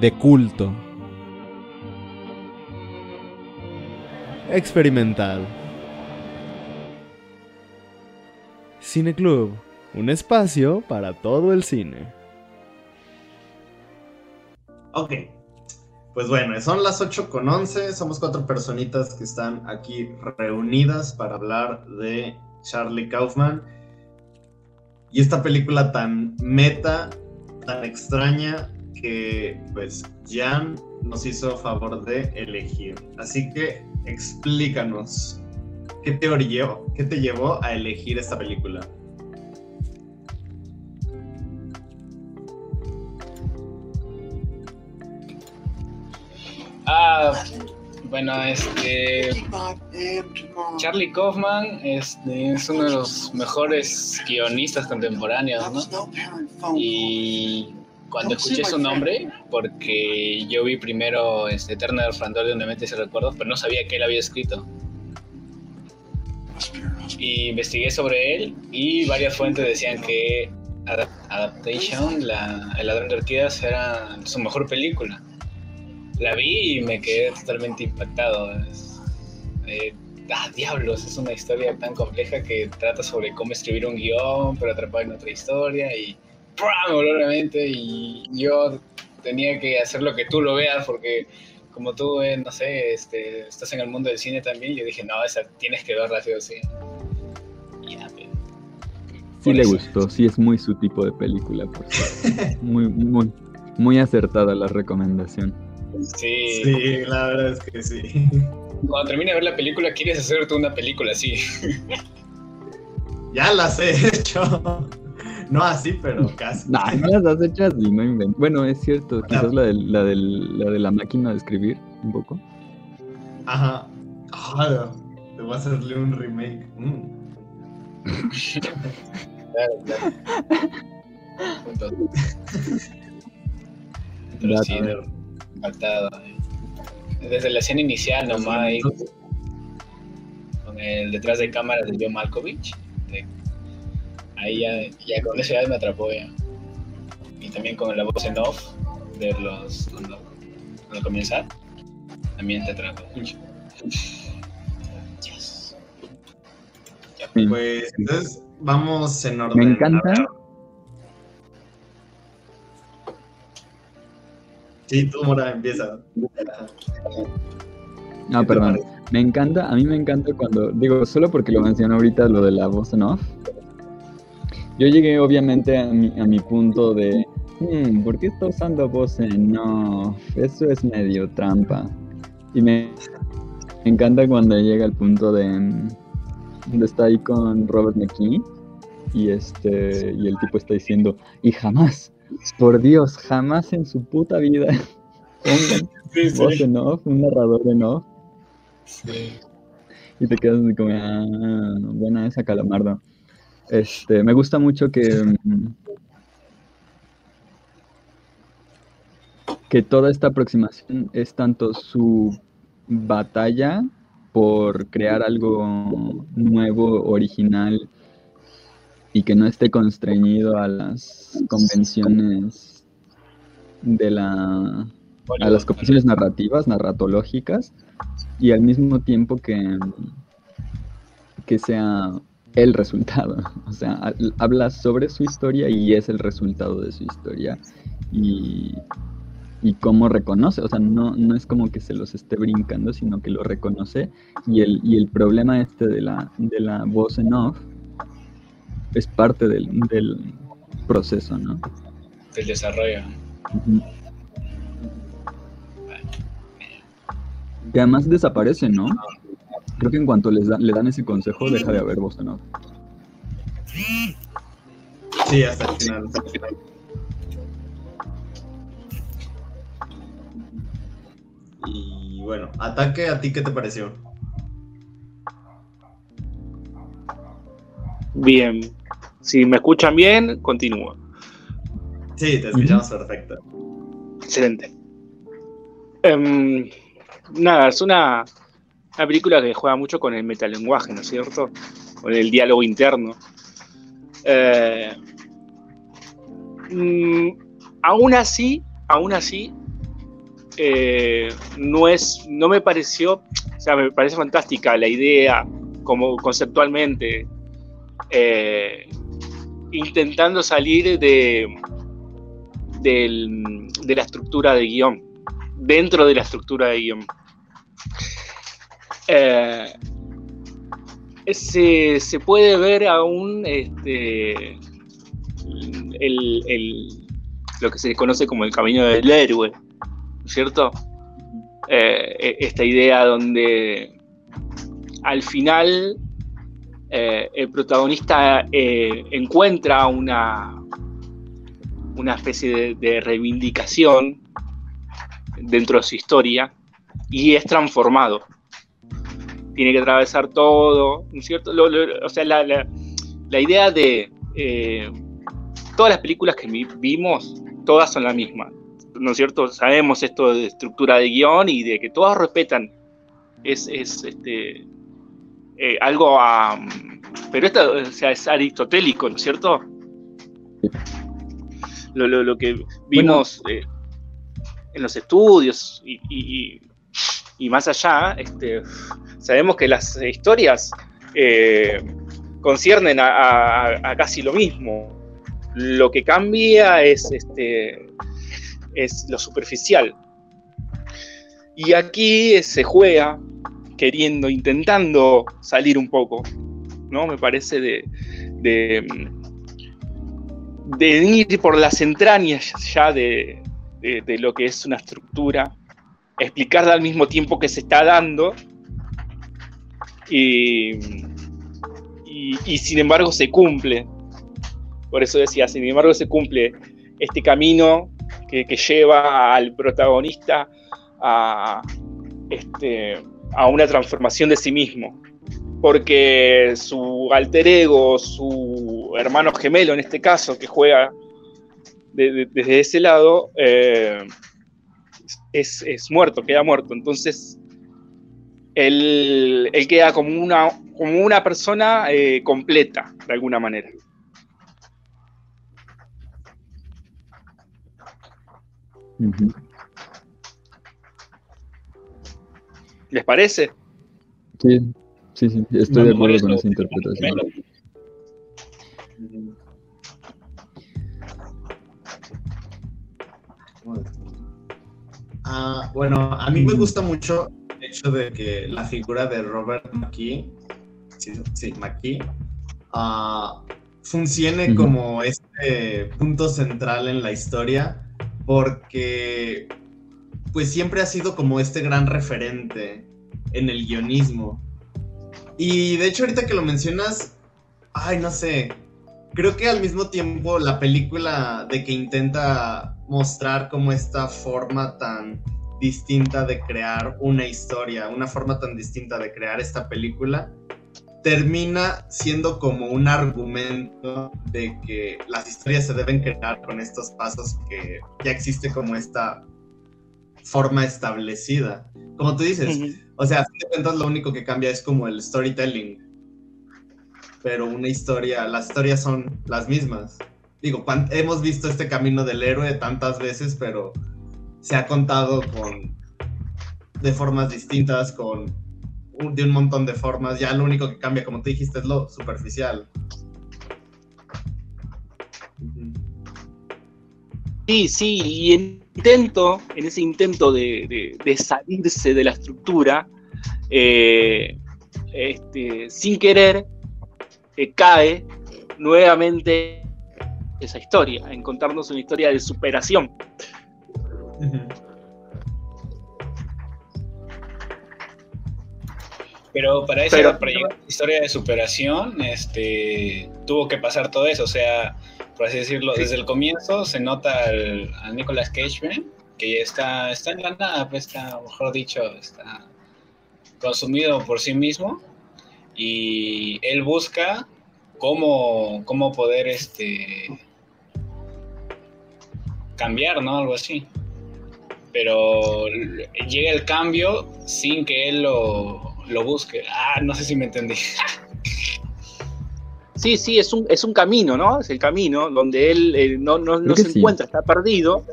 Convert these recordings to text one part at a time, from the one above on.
De culto. Experimental. Cine Club, un espacio para todo el cine. Ok, pues bueno, son las 8 con 11, somos cuatro personitas que están aquí reunidas para hablar de Charlie Kaufman y esta película tan meta, tan extraña que pues Jan nos hizo favor de elegir. Así que explícanos, ¿qué te orilló, qué te llevó a elegir esta película? Ah, bueno, este. Charlie Kaufman este, es uno de los mejores guionistas contemporáneos, ¿no? Y cuando escuché su nombre, porque yo vi primero este Eterno Resplandor de donde metes recuerdos, pero no sabía que él había escrito. Y investigué sobre él y varias fuentes decían que Adaptation, la, El ladrón de orquídeas, era su mejor película. La vi y me quedé totalmente impactado. Eh, ah, diablos, es una historia tan compleja que trata sobre cómo escribir un guion, pero atrapado en otra historia y y yo tenía que hacer lo que tú lo veas porque como tú, eh, no sé, este, estás en el mundo del cine también, yo dije, no, esa tienes que verla, sí o sí. sí le gustó, sí es muy su tipo de película, por muy, muy, muy acertada la recomendación. Sí. Sí, la verdad es que sí. Cuando termine de ver la película, quieres hacerte una película así. ya las he hecho. No así, pero casi. No, no las has hecho así, no invento. Bueno, es cierto, quizás la, de, la, la de la máquina de escribir, un poco. Ajá. Ah, te voy a hacerle un remake. Mm. claro, claro. Pero sí, faltado. Desde la escena inicial nomás, con el detrás de cámaras de John Malkovich, ahí ya, con eso ya me atrapó ya. Y también con la voz en off de los cuando, comienza, también te atrapó Pues entonces vamos en orden. Me encanta. Sí, tú, Mora, empieza. No, perdón. Me encanta, a mí me encanta cuando, digo, solo porque lo mencionó ahorita lo de la voz en off, yo llegué obviamente a mi, a mi punto de, hmm, ¿por qué está usando en no? Eso es medio trampa. Y me, encanta cuando llega al punto de, donde está ahí con Robert McKee y este y el tipo está diciendo, y jamás, por Dios, jamás en su puta vida pongan voz en off, un narrador en off. Y te quedas como, ah, buena esa calamardo. Este, me gusta mucho que, mm, que toda esta aproximación es tanto su batalla por crear algo nuevo, original y que no esté constreñido a las convenciones de la a las convenciones narrativas, narratológicas y al mismo tiempo que que sea el resultado. O sea, habla sobre su historia y es el resultado de su historia. Y, y cómo reconoce, o sea, no, no es como que se los esté brincando, sino que lo reconoce. Y el, y el problema este de la, de la voz en off es parte del, del proceso, ¿no? Del desarrollo. Que además desaparece, ¿no? Creo que en cuanto les le dan ese consejo, deja de haber voz en off. Sí, hasta el final. Y bueno, ataque, ¿a ti qué te pareció? Bien. Si me escuchan bien, continúo. Sí, te escuchamos perfecto. Excelente. Em, nada, es una, una película que juega mucho con el metalenguaje, ¿no es cierto? Con el diálogo interno. Eh, mm, aún así, aún así, eh, no es, no me pareció, o sea, me parece fantástica la idea, como conceptualmente, eh, intentando salir de, de la estructura de guion, dentro de la estructura de guion. Eh, se, se puede ver aún este, el, el- lo que se conoce como el camino del héroe, ¿no es ¿cierto? Eh, e- esta idea donde al final eh, el protagonista encuentra una, una especie de reivindicación dentro de su historia y es transformado. Tiene que atravesar todo, ¿no es cierto? Lo- lo- o sea, la, la- la idea de eh, todas las películas que vi- vimos, todas son la misma, ¿no es cierto? Sabemos esto de estructura de guion y de que todas respetan. Es, es este, eh, algo a... Pero esto o sea, es aristotélico, ¿no es cierto? Lo, lo- lo que vimos eh, en los estudios y, y- y- y más allá, este, sabemos que las historias eh, conciernen a, casi lo mismo. Lo que cambia es, este, es lo superficial. Y aquí se juega queriendo, intentando salir un poco, ¿no? Me parece de, de, ir por las entrañas ya de- de lo que es una estructura, explicar al mismo tiempo que se está dando y, y, sin embargo se cumple. Por eso decía, sin embargo se cumple este camino que, que lleva al protagonista a, este, a una transformación de sí mismo. Porque su alter ego, su hermano gemelo en este caso, que juega de- de- desde ese lado, eh, es, es muerto, queda muerto. Entonces, él, él queda como una, como una persona eh, completa, de alguna manera. ¿Les parece? Sí, sí, sí, estoy de No, acuerdo con esa interpretación. Ah, bueno, a mí me gusta mucho el hecho de que la figura de Robert McKee, sí, sí, McKee, ah, funcione como este punto central en la historia, porque pues siempre ha sido como este gran referente en el guionismo. Y de hecho ahorita que lo mencionas, ay, no sé, creo que al mismo tiempo la película de que intenta mostrar como esta forma tan distinta de crear una historia, una forma tan distinta de crear esta película, termina siendo como un argumento de que las historias se deben crear con estos pasos que ya existe como esta forma establecida. Como tú dices, o sea, a fin de cuentas lo único que cambia es como el storytelling. Pero una historia, las historias son las mismas. Digo, hemos visto este camino del héroe tantas veces, pero se ha contado con de formas distintas, con un- de un montón de formas. Ya lo único que cambia, como tú dijiste, es lo superficial. Sí, sí, y en intento, en ese intento de, de- de salirse de la estructura, eh, este, sin querer, eh, cae nuevamente esa historia, en contarnos una historia de superación. Pero para esa Pero- historia de superación, este, tuvo que pasar todo eso. O sea, por así decirlo, Sí. desde el comienzo se nota al, a Nicolas Cage ¿ven? que está, está en la nada, pues está, mejor dicho, está consumido por sí mismo y él busca cómo, cómo poder este cambiar, ¿no? Algo así. Pero llega el cambio sin que él lo, lo busque. Ah, no sé si me entendí. Sí, sí, es un, es un camino, ¿no? Es el camino donde él eh, no, no, no se encuentra, está perdido,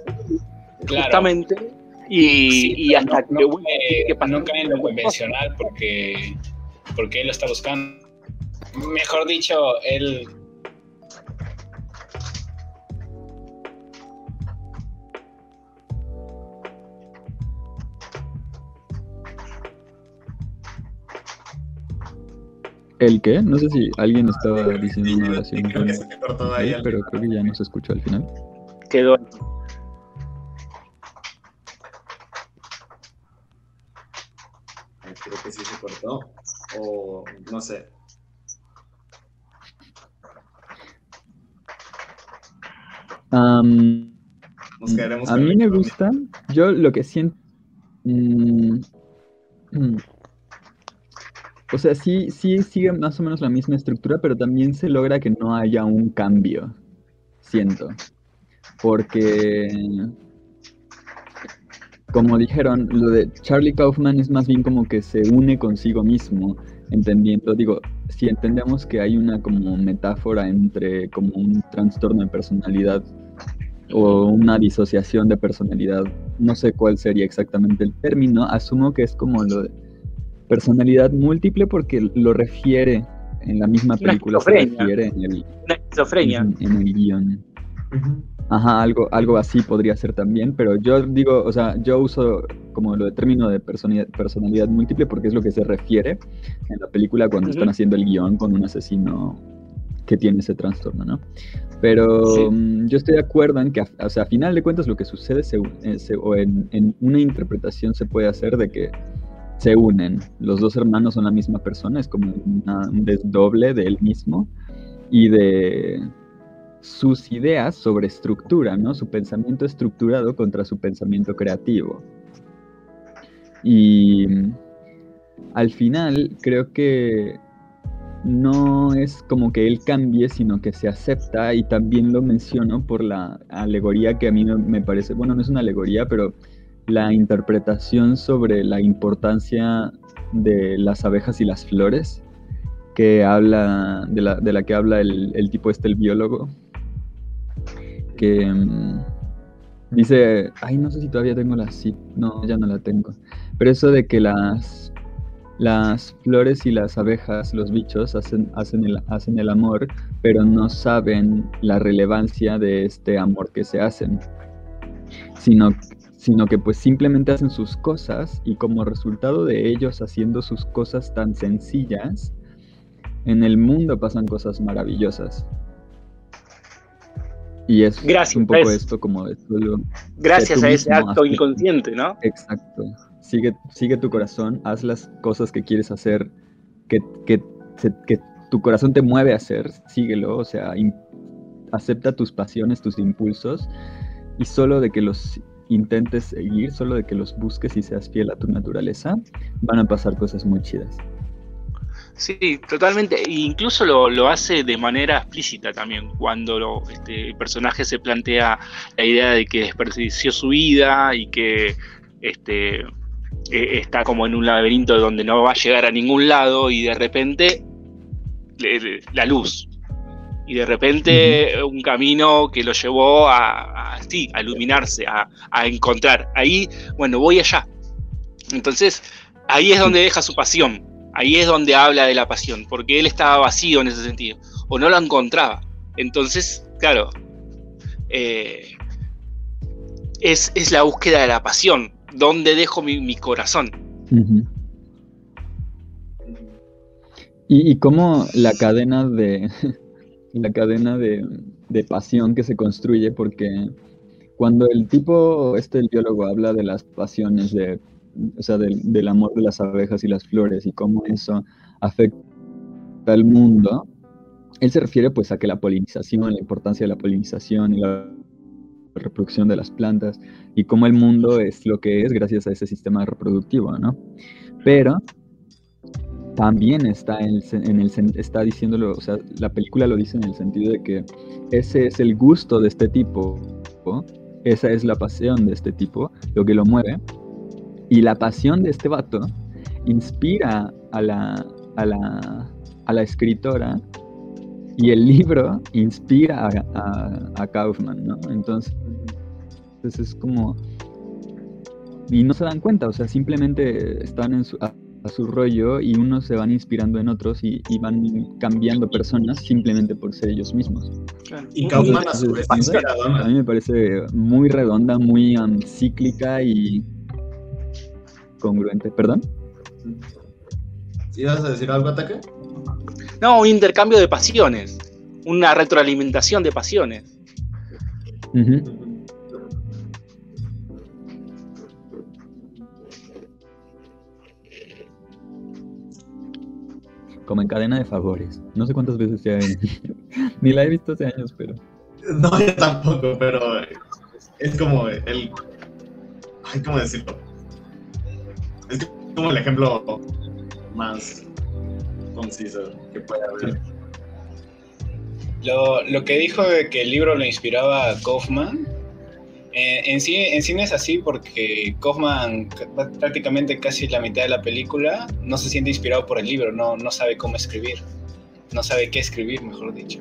Claro. justamente, y, Sí, y pero hasta no, que no, bueno, cae- ¿qué pasa? no cae en lo convencional porque, porque él lo está buscando. Mejor dicho, él ¿El qué? No sé si alguien estaba diciendo una oración. Creo que se cortó ahí pero creo que ya no se escuchó al final. quedó. Creo que sí se cortó. O no sé. A mí me gusta, yo lo que siento... mm, mm, o sea, sí, sí sigue más o menos la misma estructura, pero también se logra que no haya un cambio, siento. Porque, como dijeron, lo de Charlie Kaufman es más bien como que se une consigo mismo, entendiendo, digo, si entendemos que hay una como metáfora entre como un trastorno de personalidad o una disociación de personalidad, no sé cuál sería exactamente el término, asumo que es como lo de personalidad múltiple porque lo refiere en la misma película, se esquizofrenia. refiere en el, Una esquizofrenia. en, en el guion. Ajá, algo, algo así podría ser también, pero yo digo, o sea, yo uso como lo de término de personalidad, personalidad múltiple porque es lo que se refiere en la película cuando están haciendo el guion con un asesino que tiene ese trastorno, ¿no? Pero Sí. mm, yo estoy de acuerdo en que, a- o sea, a final de cuentas lo que sucede se, eh, se- o en, en una interpretación se puede hacer de que se unen, los dos hermanos son la misma persona, es como un desdoble de él mismo y de sus ideas sobre estructura, ¿no? Su pensamiento estructurado contra su pensamiento creativo. Y al final creo que no es como que él cambie, sino que se acepta y también lo menciono por la alegoría que a mí me parece, bueno, no es una alegoría, pero la interpretación sobre la importancia de las abejas y las flores, que habla, de la, de la que habla el, el tipo este, el biólogo, que mm, dice, ay, no sé si todavía tengo la cita, no, ya no la tengo, pero eso de que las, las flores y las abejas, los bichos, hacen, hacen, el, hacen el amor, pero no saben la relevancia de este amor que se hacen, sino, sino que pues simplemente hacen sus cosas y como resultado de ellos haciendo sus cosas tan sencillas, en el mundo pasan cosas maravillosas. Y es Gracias un poco eso. esto como de solo Gracias a ese acto haces- inconsciente, ¿no? Exacto. Sigue, sigue tu corazón, haz las cosas que quieres hacer, que, que, que tu corazón te mueve a hacer, síguelo, o sea, acepta tus pasiones, tus impulsos, y solo de que los intentes seguir, solo de que los busques y seas fiel a tu naturaleza, van a pasar cosas muy chidas. Sí, totalmente. E incluso lo, lo hace de manera explícita también, cuando este, el personaje se plantea la idea de que desperdició su vida y que este, eh, está como en un laberinto donde no va a llegar a ningún lado y de repente la luz. Y de repente un camino que lo llevó a, a, sí, a iluminarse, a, a encontrar. Ahí, bueno, voy allá. Entonces, ahí es donde deja su pasión. Ahí es donde habla de la pasión, porque él estaba vacío en ese sentido, o no lo encontraba. Entonces, claro, eh, es, es la búsqueda de la pasión. ¿Dónde dejo mi, mi corazón? Ujú. Y, y cómo la cadena de la cadena de, de pasión que se construye, porque cuando el tipo, este el biólogo, habla de las pasiones, de, o sea, del, del amor de las abejas y las flores y cómo eso afecta al mundo, él se refiere pues a que la polinización, la importancia de la polinización y la reproducción de las plantas y cómo el mundo es lo que es gracias a ese sistema reproductivo, ¿no? Pero también está en el, está diciéndolo, o sea, la película lo dice en el sentido de que ese es el gusto de este tipo, esa es la pasión de este tipo, lo que lo mueve, y la pasión de este vato inspira a la, a la, a la escritora y el libro inspira a, a, Kaufman, ¿no? Entonces, entonces es como... Y no se dan cuenta, o sea, simplemente están en su, a, su rollo y unos se van inspirando en otros y, van cambiando personas simplemente por ser ellos mismos. Y Kaufman a su vez A mí me parece muy redonda, muy um, cíclica y congruente. ¿Perdón? ¿Ibas a decir algo, Ataque? No, un intercambio de pasiones. Una retroalimentación de pasiones. Como en cadena de favores. No sé cuántas veces ya Ni la he visto hace años, pero. No, yo tampoco, pero es como el. Ay, ¿cómo decirlo? Es como el ejemplo más conciso que puede haber. Lo, lo, que dijo de que el libro lo inspiraba a Kaufman, eh, en, sí, en cine es así porque Kaufman prácticamente casi la mitad de la película no se siente inspirado por el libro, no, no sabe cómo escribir, no sabe qué escribir, mejor dicho.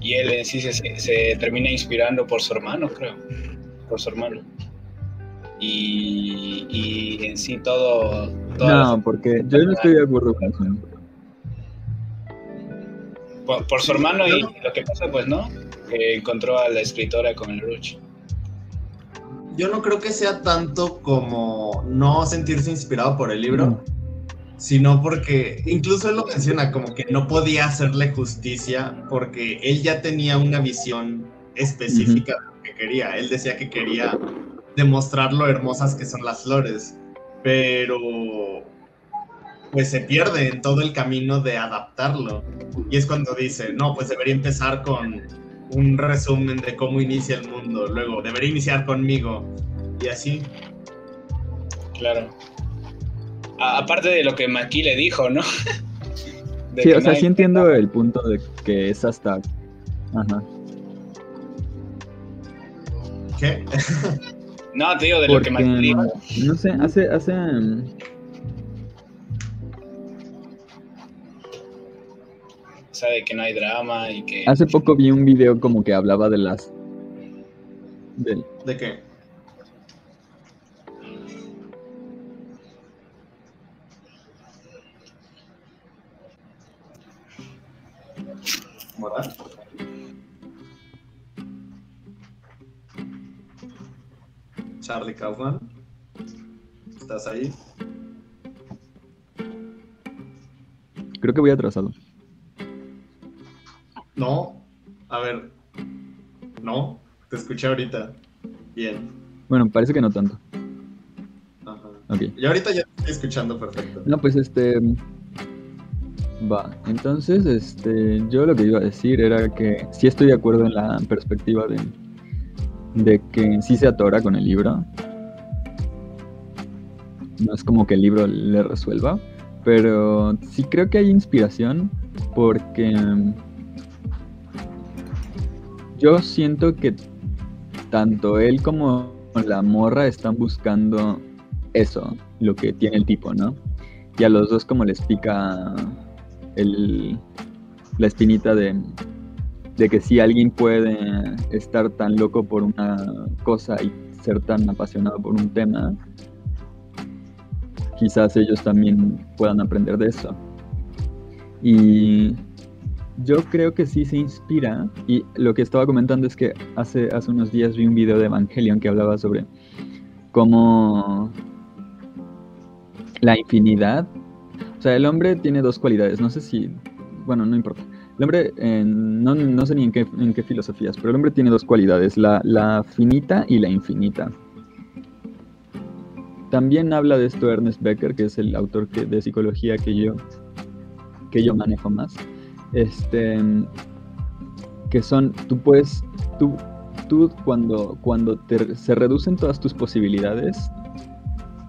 Y él en sí se, se termina inspirando por su hermano, creo, por su hermano y, y en sí todo... No, porque yo no estoy de acuerdo con eso. Por, su hermano y lo que pasa, pues, ¿no? Que encontró a la escritora con el Ruch. Yo no creo que sea tanto como no sentirse inspirado por el libro, sino porque incluso él lo menciona como que no podía hacerle justicia porque él ya tenía una visión específica de lo que quería. Él decía que quería demostrar lo hermosas que son las flores, pero pues se pierde en todo el camino de adaptarlo. Y es cuando dice, no, pues debería empezar con un resumen de cómo inicia el mundo, luego debería iniciar conmigo, y así. Claro. aparte de lo que Maki le dijo, ¿no? sí, o sea, sí entiendo el punto de que es hasta... Ajá. ¿Qué? No, te digo de lo que más No sé, hace, hace. Sabe que no hay drama y que. Hace poco vi un video como que hablaba de las. ¿De, ¿De qué? Charlie Kaufman. ¿Estás ahí? Creo que voy atrasado. No, a ver. No, te escuché ahorita. Bien. Bueno, parece que no tanto. Ajá. Okay. Y ahorita ya te estoy escuchando perfecto. No, pues este. Va, entonces, este, yo lo que iba a decir era que sí estoy de acuerdo en la perspectiva de, de que sí se atora con el libro. No es como que el libro le resuelva, pero sí creo que hay inspiración porque yo siento que tanto él como la morra están buscando eso, lo que tiene el tipo, ¿no? Y a los dos como les pica el, la espinita de, de que si alguien puede estar tan loco por una cosa y ser tan apasionado por un tema, quizás ellos también puedan aprender de eso. Y yo creo que sí se inspira, y lo que estaba comentando es que hace, hace unos días vi un video de Evangelion que hablaba sobre cómo la infinidad, o sea, el hombre tiene dos cualidades, no sé si, bueno, no importa el hombre, eh, no, sé ni en qué, filosofías, pero el hombre tiene dos cualidades, la, finita y la infinita. También habla de esto Ernest Becker, que es el autor de psicología que yo, que yo manejo más. Este, que son, tú puedes, tú virtud cuando, cuando te- se reducen todas tus posibilidades,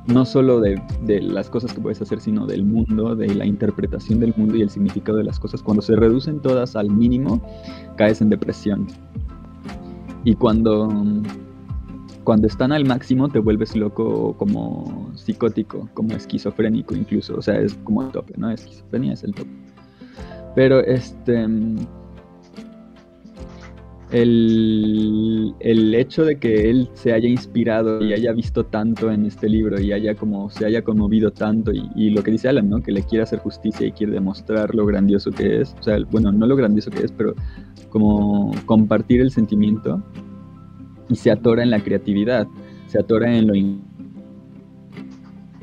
no solo de, de las cosas que puedes hacer, sino del mundo, de la interpretación del mundo y el significado de las cosas. Cuando se reducen todas al mínimo, caes en depresión. Y cuando, cuando están al máximo, te vuelves loco como psicótico, como esquizofrénico incluso. O sea, es como el tope, ¿no? Esquizofrenia es el tope. Pero este. El, el hecho de que él se haya inspirado y haya visto tanto en este libro y haya como se haya conmovido tanto y, y lo que dice Alan, ¿no? Que le quiere hacer justicia y quiere demostrar lo grandioso que es. O sea, bueno, no lo grandioso que es, pero como compartir el sentimiento y se atora en la creatividad, se atora en lo in-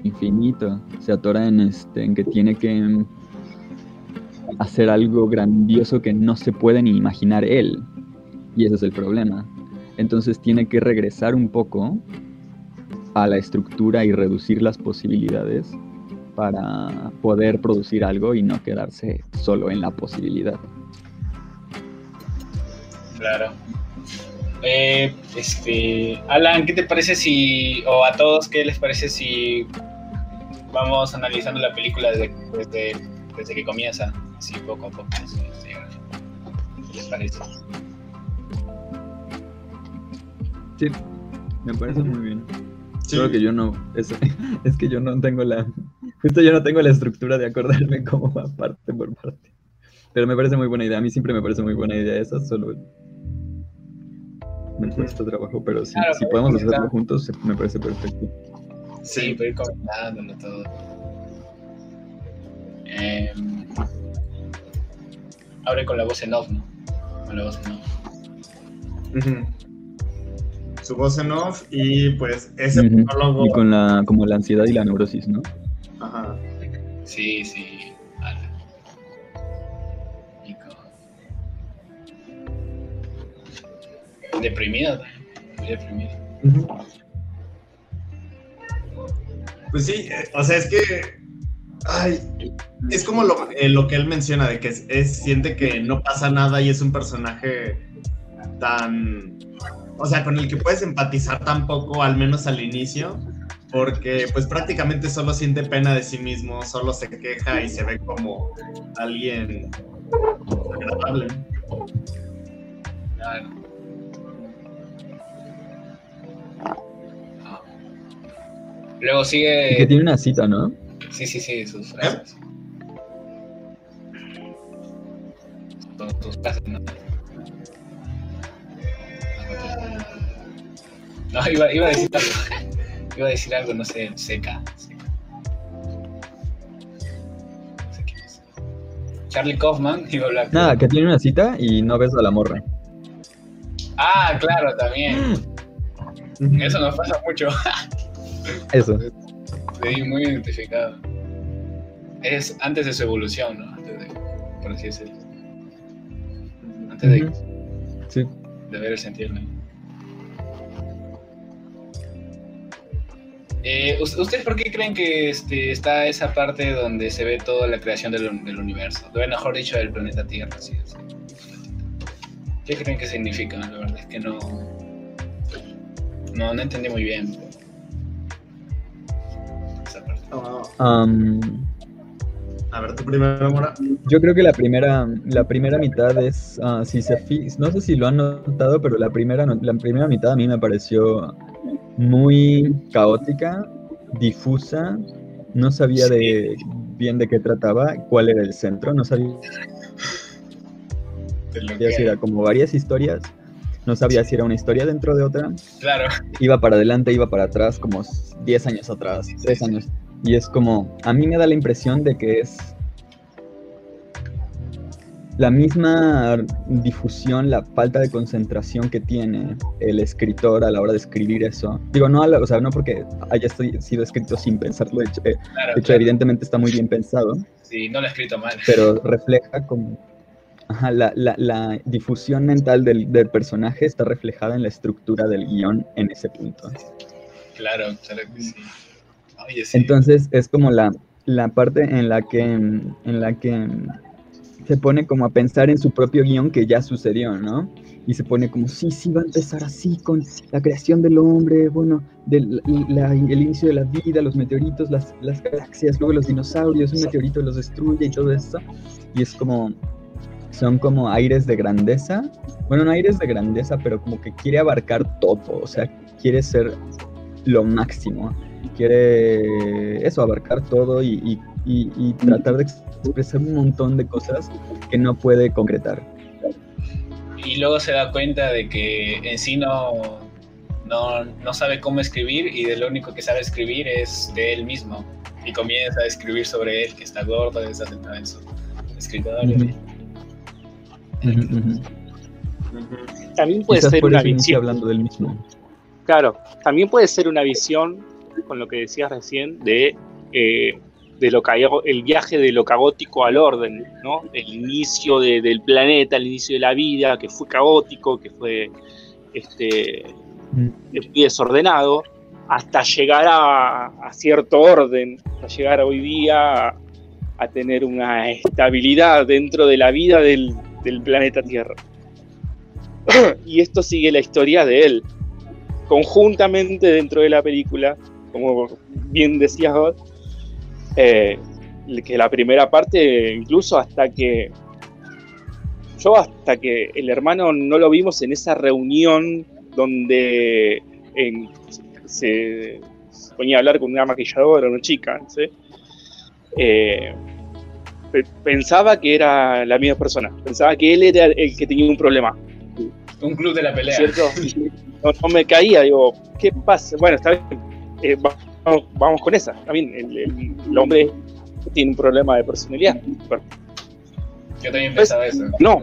infinito, se atora en este, en que tiene que hacer algo grandioso que no se puede ni imaginar él. Y ese es el problema. Entonces tiene que regresar un poco a la estructura y reducir las posibilidades para poder producir algo y no quedarse solo en la posibilidad. Claro. Eh, este, Alan, ¿qué te parece si, o a todos, qué les parece si vamos analizando la película desde, desde, desde que comienza, así poco a poco? así, así, ¿Qué les parece? Sí, me parece muy bien. Sí. Solo que yo no, es, es que yo no tengo la, justo yo no tengo la estructura de acordarme cómo va parte por parte. Pero me parece muy buena idea, a mí siempre me parece muy buena idea esa, solo me cuesta trabajo, pero sí, Claro, si podemos hacerlo juntos, me parece perfecto. Sí, para ir comentándolo todo. Eh, abre con la voz en off, ¿no? Con la voz en off. Su voz en off y pues ese Ujú. monólogo. Y con la, como la ansiedad y la neurosis, ¿no? Ajá. Sí, sí. Nico. Deprimido, muy deprimido. Pues sí, eh, o sea, es que. Ay, es como lo, eh, lo que él menciona, de que es, es- siente que no pasa nada y es un personaje tan. O sea, con el que puedes empatizar tan poco, al menos al inicio, porque pues prácticamente solo siente pena de sí mismo, solo se queja y se ve como alguien agradable. Claro. Ah. Luego Y sigue. que tiene una cita, ¿no? Sí, sí, sí, sus frases. Tus, tus frases, ¿no? No, iba, iba a decir algo. Iba a decir algo, no sé, seca. seca. No sé quién es. Charlie Kaufman iba a hablar. Nada, que tiene una cita y no ves a la morra. Ah, claro, también. Eso nos pasa mucho. Eso. Sí, muy identificado. Es antes de su evolución, ¿no? Antes de, por así decirlo. Antes de. Sí. de ver el sentido. ¿no? Eh, ¿us- ¿Ustedes por qué creen que este, está esa parte donde se ve toda la creación del, del universo? O mejor dicho, del planeta Tierra. así, así. ¿Qué creen que significa? La verdad es que no. No, no entendí muy bien. A ver, tu primero, Mora. Yo creo que la primera, la primera mitad es, ah, si se no sé si lo han notado, pero la primera, la primera mitad a mí me pareció muy caótica, difusa, no sabía de bien de qué trataba, cuál era el centro, no sabía si era como varias historias, no sabía si era una historia dentro de otra, Claro. iba para adelante, iba para atrás, como 10 años atrás, 3 años. Y es como, a mí me da la impresión de que es la misma difusión, la falta de concentración que tiene el escritor a la hora de escribir eso. Digo, no, a la- o sea, no porque haya sido escrito sin pensarlo, de hecho, eh, Claro, de hecho, claro. evidentemente está muy bien pensado, Sí, no lo he escrito mal. pero refleja como... Ajá, la, la- la difusión mental del, del personaje está reflejada en la estructura del guion en ese punto. Claro, claro que sí. Entonces es como la, la parte en la que en la que se pone como a pensar en su propio guion que ya sucedió, ¿no? y se pone como, sí, sí, va a empezar así con la creación del hombre, bueno, del, el inicio de la vida, los meteoritos, las, las galaxias, luego los dinosaurios, un meteorito los destruye y todo eso. Y es como, son como aires de grandeza. Bueno, no aires de grandeza, pero como que quiere abarcar todo, o sea, quiere ser lo máximo. Quiere eso, abarcar todo y, y- y- y tratar de expresar un montón de cosas que no puede concretar. Y luego se da cuenta de que en sí no, no, no sabe cómo escribir y de lo único que sabe escribir es de él mismo. Y comienza a escribir sobre él, que está gordo, que está sentado en su escritorio. Ujú. Ujú. También puede Quizás ser por una visión. hablando del mismo. Claro, también puede ser una visión, con lo que decías recién, de, eh, de lo el viaje de lo caótico al orden, ¿no? El inicio de- del planeta, el inicio de la vida, que fue caótico, que fue este, Mm. muy desordenado, hasta llegar a, a cierto orden, hasta llegar hoy día a, a tener una estabilidad dentro de la vida del, del planeta Tierra. y esto sigue la historia de él, conjuntamente dentro de la película, como bien decías vos, eh, que la primera parte, incluso hasta que yo hasta que el hermano no lo vimos en esa reunión donde en- se, se ponía a hablar con una maquilladora, una chica, ¿sí? Eh, pe- pensaba que era la misma persona, pensaba que él era el que tenía un problema, Un club de la pelea. ¿cierto? No, no me caía, digo, ¿qué pasa? Bueno, está bien, eh, va- vamos, vamos con esa, bien, el, el- el hombre tiene un problema de personalidad. Pero Yo también pensaba eso. no,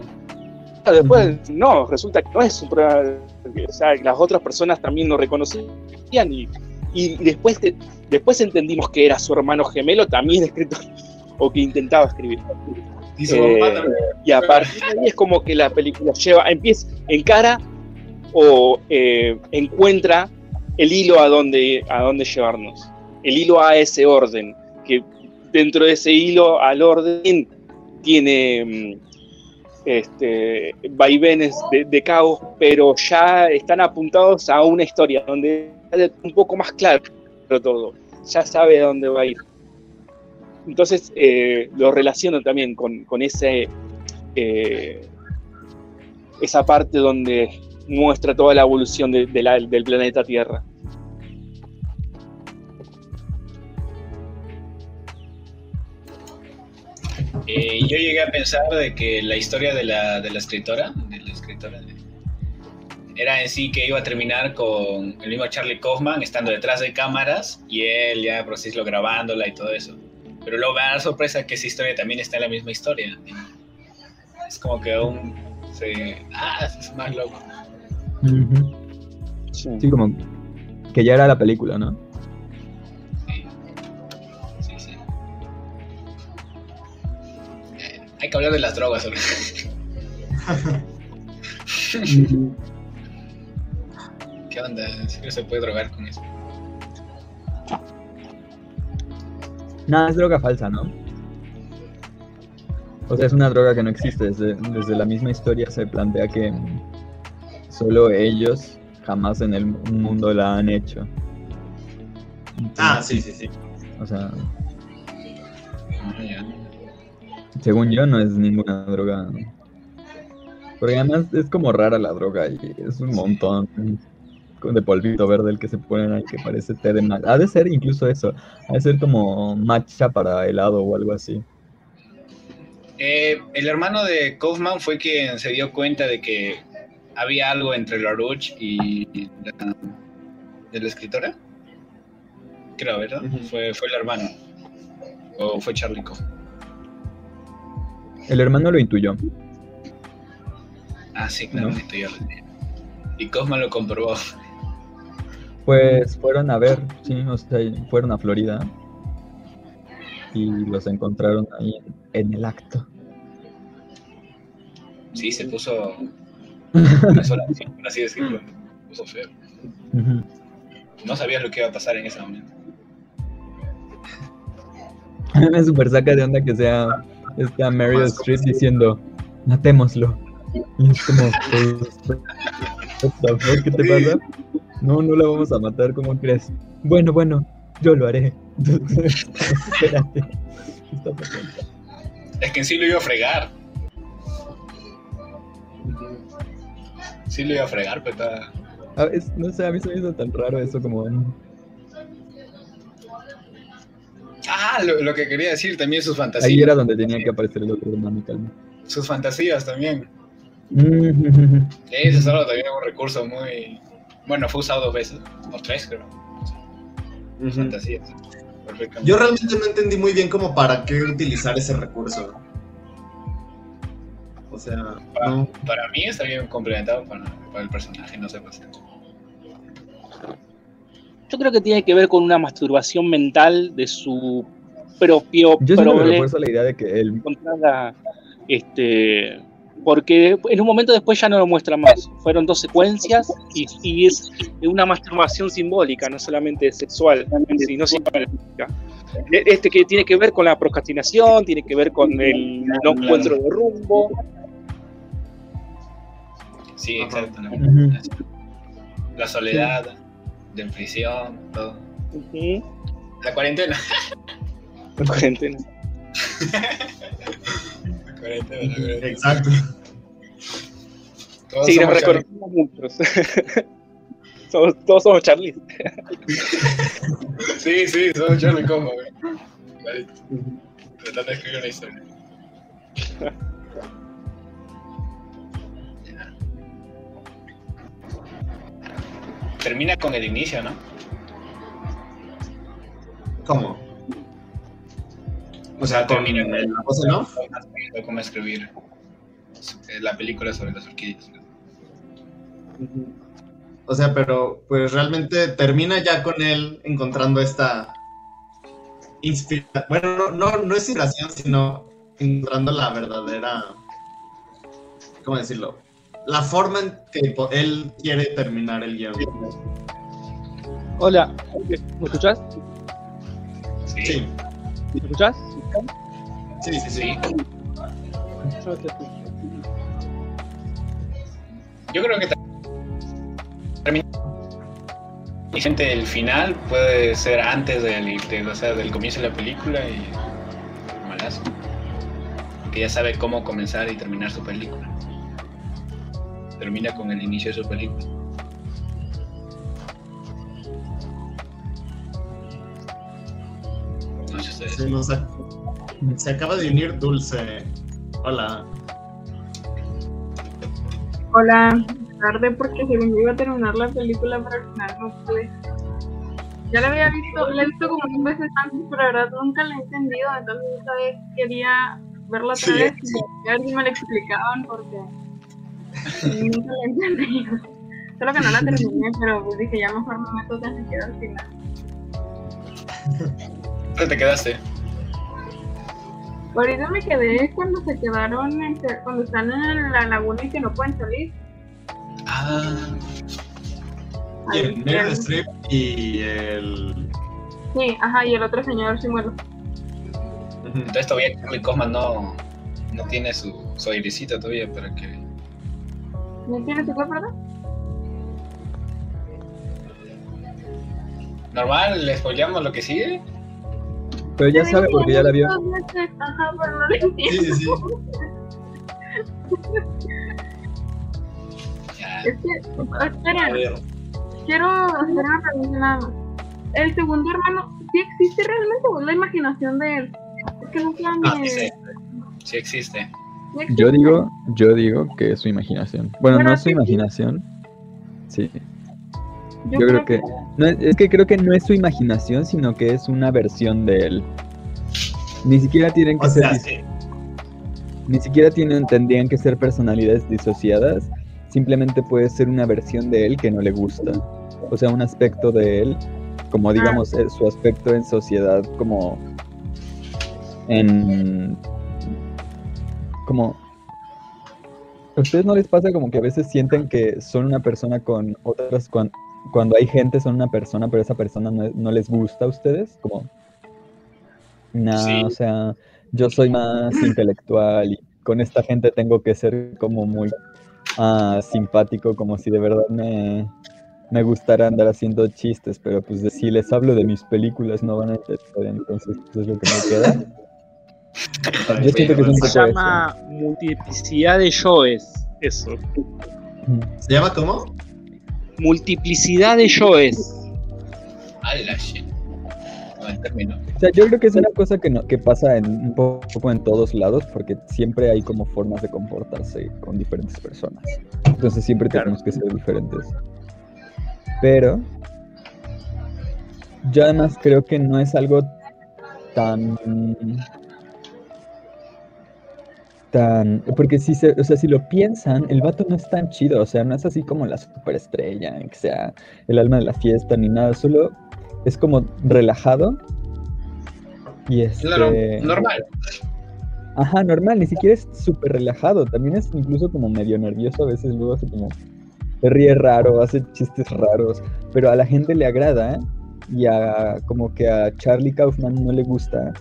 después no, resulta que no es un problema, o sea, las otras personas también lo reconocían y, y después, después entendimos que era su hermano gemelo, también escritor, o que intentaba escribir. Eh, también. Y a partir de ahí es como que la película lleva, empieza, encara o eh, encuentra el hilo a donde, a dónde llevarnos. El hilo a ese orden, que dentro de ese hilo al orden tiene mm, este, vaivenes de, de caos, pero ya están apuntados a una historia donde es un poco más claro todo, ya sabe a dónde va a ir. Entonces eh, lo relaciono también con, con eh, esa parte donde muestra toda la evolución de- de la- del planeta Tierra. Eh, yo llegué a pensar de que la historia de la, de la escritora, de la escritora era en sí que iba a terminar con el mismo Charlie Kaufman estando detrás de cámaras y él ya por así grabándola y todo eso. Pero luego me da la sorpresa que esa historia también está en la misma historia. Es como que aún se... Ah, es más loco. Sí, como que ya era la película, ¿no? Sí, sí. sí. Eh, hay que hablar de las drogas. ahora. ¿Qué onda? ¿En serio se puede drogar con eso? Nada, es droga falsa, ¿no? O sea, es una droga que no existe. Desde, desde la misma historia se plantea que solo ellos jamás en el mundo la han hecho. Ah, sí, sí, sí. O sea, según yo no es ninguna droga. Porque además es como rara la droga y es un montón de polvito verde el que se ponen ahí que parece té de matcha. Ha de ser incluso eso. Ha de ser como matcha para helado o algo así. Eh, el hermano de Kaufman fue quien se dio cuenta de que había algo entre LaRouche y la, de la escritora. Creo, ¿verdad? Fue, fue el hermano. O fue Charlie Kaufman. El hermano lo intuyó. Ah, sí, claro, ¿No? lo tenía. Y Kaufman lo comprobó. Pues fueron a ver, sí, o sea, fueron a Florida y los encontraron ahí en, en el acto. Sí, se puso. Por así decirlo. Puso feo. No sabías lo que iba a pasar en ese momento. Me super saca de onda que sea esta Meryl Streep diciendo, matémoslo. Y es como, ¿qué te pasa? No, no la vamos a matar, ¿cómo crees? Bueno, bueno, yo lo haré. Espérate. Es que en sí lo iba a fregar. Sí lo iba a fregar, pero está... A veces, no sé, a mí se me hizo tan raro eso como... Ah, lo, lo que quería decir también sus fantasías. Ahí era donde tenía que aparecer el otro hermano, calma. Sus fantasías también. Mm, Ese es algo también un recurso muy... Bueno, fue usado dos veces, o tres creo. Fantasías. Perfectamente. Yo realmente no entendí muy bien como para qué utilizar ese recurso. O sea, no. Para mí está bien complementado para, para el personaje, no sé pues. Yo creo que tiene que ver con una masturbación mental de su propio Yo problema. refuerzo la idea de que él encontrarla, este, porque en un momento después ya no lo muestra más. Fueron dos secuencias y, y es una masturbación simbólica, no solamente sexual, sino simbólica. E- Este que tiene que ver con la procrastinación, tiene que ver con el no encuentro de rumbo. Sí, Ajá. exacto. La soledad, de prisión, todo. La cuarentena. Cuarentena. La cuarentena, la cuarentena. Exacto. Todos Sí, nos reconocemos muchos. Somos- todos somos Charlie. Sí, sí, somos Charlie Combo, güey. Tratando de escribir una historia. Termina con el inicio, ¿no? ¿Cómo? O sea, con Termina el la en off. Cómo- escribir eh, la película sobre las orquídeas. O sea, pero pues realmente termina ya con él encontrando esta inspiración. Bueno, no, no, no es inspiración, sino encontrando la verdadera. ¿Cómo decirlo? La forma en que él quiere terminar el guion. Hola, ¿me escuchás? Sí, Sí, ¿Me escuchás? sí, sí, sí. Yo te escucho. Yo creo que termina. Y gente, el final puede ser antes del, de- o sea, del comienzo de la película y. Malazo. Que ya sabe cómo comenzar y terminar su película. Termina con el inicio de su película. No sé ustedes. Se, nos ac- se acaba de unir Dulce. Hola. Hola, tarde porque según yo iba a terminar la película, pero al final no pude. Ya la había visto, la he visto como mil veces antes, pero la verdad nunca la he entendido, entonces esta vez quería verla otra Sí. vez y a ver si me la explicaban porque nunca la he entendido. Solo que no la terminé, pero pues dije ya mejor me meto tan siquiera al final. ¿Dónde te quedaste? Ahorita me quedé cuando se quedaron, en que- cuando están en la laguna y que no pueden salir. Ah, Y el Meryl Streep y el. Sí, ajá, y el otro señor sí muero. Ujú. entonces todavía Charlie Kaufman no, no tiene su, su airecito todavía para que. ¿No tienes su verdad? Normal, le spoileamos lo que sigue. Pero ya sabe porque ya la vio. Ajá, pero no lo entiendo. Sí, sí, Es que, ver. quiero hacer una pregunta nada más. El segundo hermano, ¿sí existe realmente o es la imaginación de él? Es que Ah, me... sí, sí. Sí existe. Yo digo, yo digo que es su imaginación. Bueno, Bueno, no es su imaginación. Sí. Yo creo que no es, que creo que no es su imaginación, sino que es una versión de él. Ni siquiera tienen que O ser sea, dis- sí. ni siquiera tienen tendrían que ser personalidades disociadas. Simplemente puede ser una versión de él que no le gusta. O sea, un aspecto de él, como digamos eh, su aspecto en sociedad, como en como ¿A ustedes no les pasa como que a veces sienten que son una persona con otras cuan- cuando, hay gente son una persona, pero esa persona no, no les gusta a ustedes? Como, no, Sí. o sea, yo soy más intelectual y con esta gente tengo que ser como muy ah, simpático, como si de verdad me, me gustara andar haciendo chistes, pero pues de- si les hablo de mis películas no van a entender, entonces eso es lo que me queda. Yo siento que es un Se eso. llama multiplicidad de yoes. Eso. ¿Se llama cómo? Multiplicidad de yoes. O sea, yo creo que es una cosa que, no, que pasa en, un poco en todos lados, porque siempre hay como formas de comportarse con diferentes personas. Entonces siempre Claro. tenemos que ser diferentes. Pero yo además creo que no es algo tan tan porque si se, o sea, si lo piensan, el vato no es tan chido, o sea, no es así como la superestrella, que sea el alma de la fiesta ni nada, solo es como relajado y este Claro, normal. Ajá, normal, ni siquiera es súper relajado, también es incluso como medio nervioso a veces, luego hace como, se ríe raro, hace chistes raros, pero a la gente le agrada y a como que a Charlie Kaufman no le gusta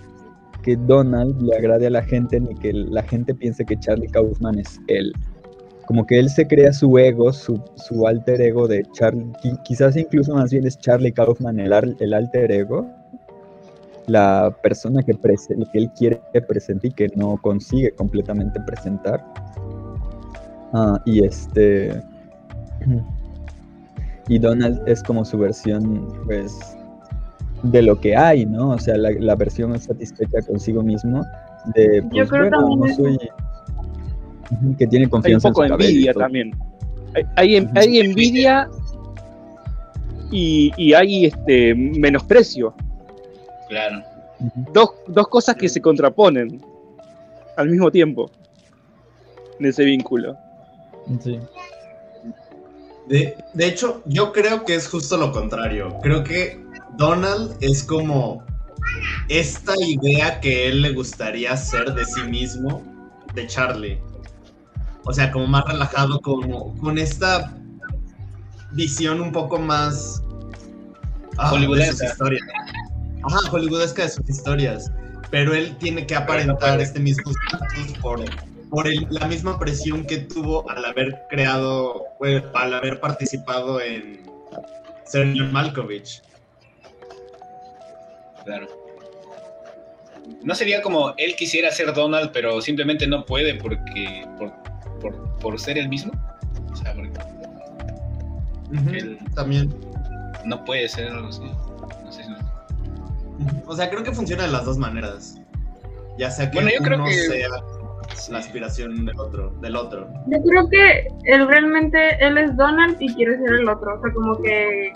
que Donald le agrade a la gente ni que la gente piense que Charlie Kaufman es él. Como que él se crea su ego, su, su alter ego de Charlie, qui- quizás incluso más bien es Charlie Kaufman el, el alter ego, la persona que, que él quiere presentar y que no consigue completamente presentar. Ah, y este. Y Donald es como su versión, pues, de lo que hay, ¿no? O sea, la, la versión satisfecha consigo mismo de, pues, creo bueno, también no es- soy. Ujú, Que tiene Hay un confianza poco en su envidia también. Hay, hay, hay envidia y, y hay este menosprecio. Claro. Dos, dos cosas que se contraponen al mismo tiempo en ese vínculo. Sí. De, de hecho, yo creo que es justo lo contrario. Creo que Donald es como esta idea que él le gustaría ser de sí mismo, de Charlie. O sea, como más relajado, como con esta visión un poco más ah, de Hollywoodesca. sus historias. Ajá, hollywoodesca de sus historias. Pero él tiene que aparentar este mismo estatus por, por el- la misma presión que tuvo al haber creado, al haber participado en ser John Malkovich. Claro. No sería como él quisiera ser Donald, pero simplemente no puede porque por, por, por ser el mismo. O sea, porque Él- También. no puede ser algo así. No sé si- O sea, creo que funciona de las dos maneras. Ya sea que Bueno, yo creo uno que- sea la aspiración del otro, del otro. Yo creo que él realmente, él es Donald y quiere ser el otro. O sea, como que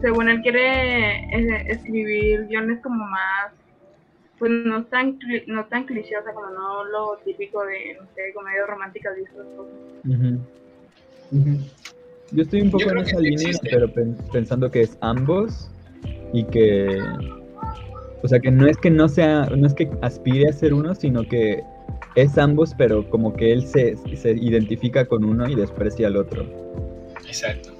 según él quiere eh, escribir guiones como más, pues no tan, no tan cliché, o sea, como no lo típico de, no sé, comedias románticas y esas cosas. Yo estoy un poco Yo en esa línea, existe. pero pen- pensando que es ambos y que, o sea, que no es que no sea, no es que aspire a ser uno, sino que es ambos, pero como que él se, se identifica con uno y desprecia al otro. Exacto.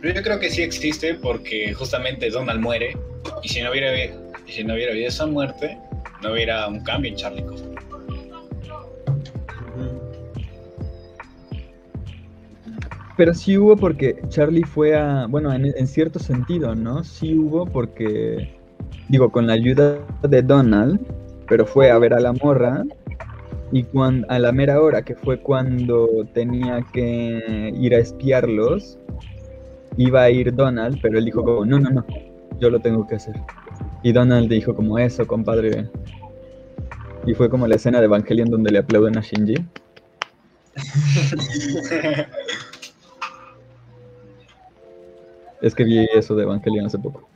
Pero yo creo que sí existe porque justamente Donald muere y si no hubiera, si no hubiera habido esa muerte, no hubiera un cambio en Charlie. Pero sí hubo porque Charlie fue a, bueno, en, en cierto sentido, ¿no? Sí hubo porque, digo, con la ayuda de Donald, pero fue a ver a la morra y cuando, a la mera hora, que fue cuando tenía que ir a espiarlos, iba a ir Donald, pero él dijo como, no, no, no, yo lo tengo que hacer. Y Donald dijo como eso, compadre. Y fue como la escena de Evangelion donde le aplauden a Shinji. Es que vi eso de Evangelion hace poco.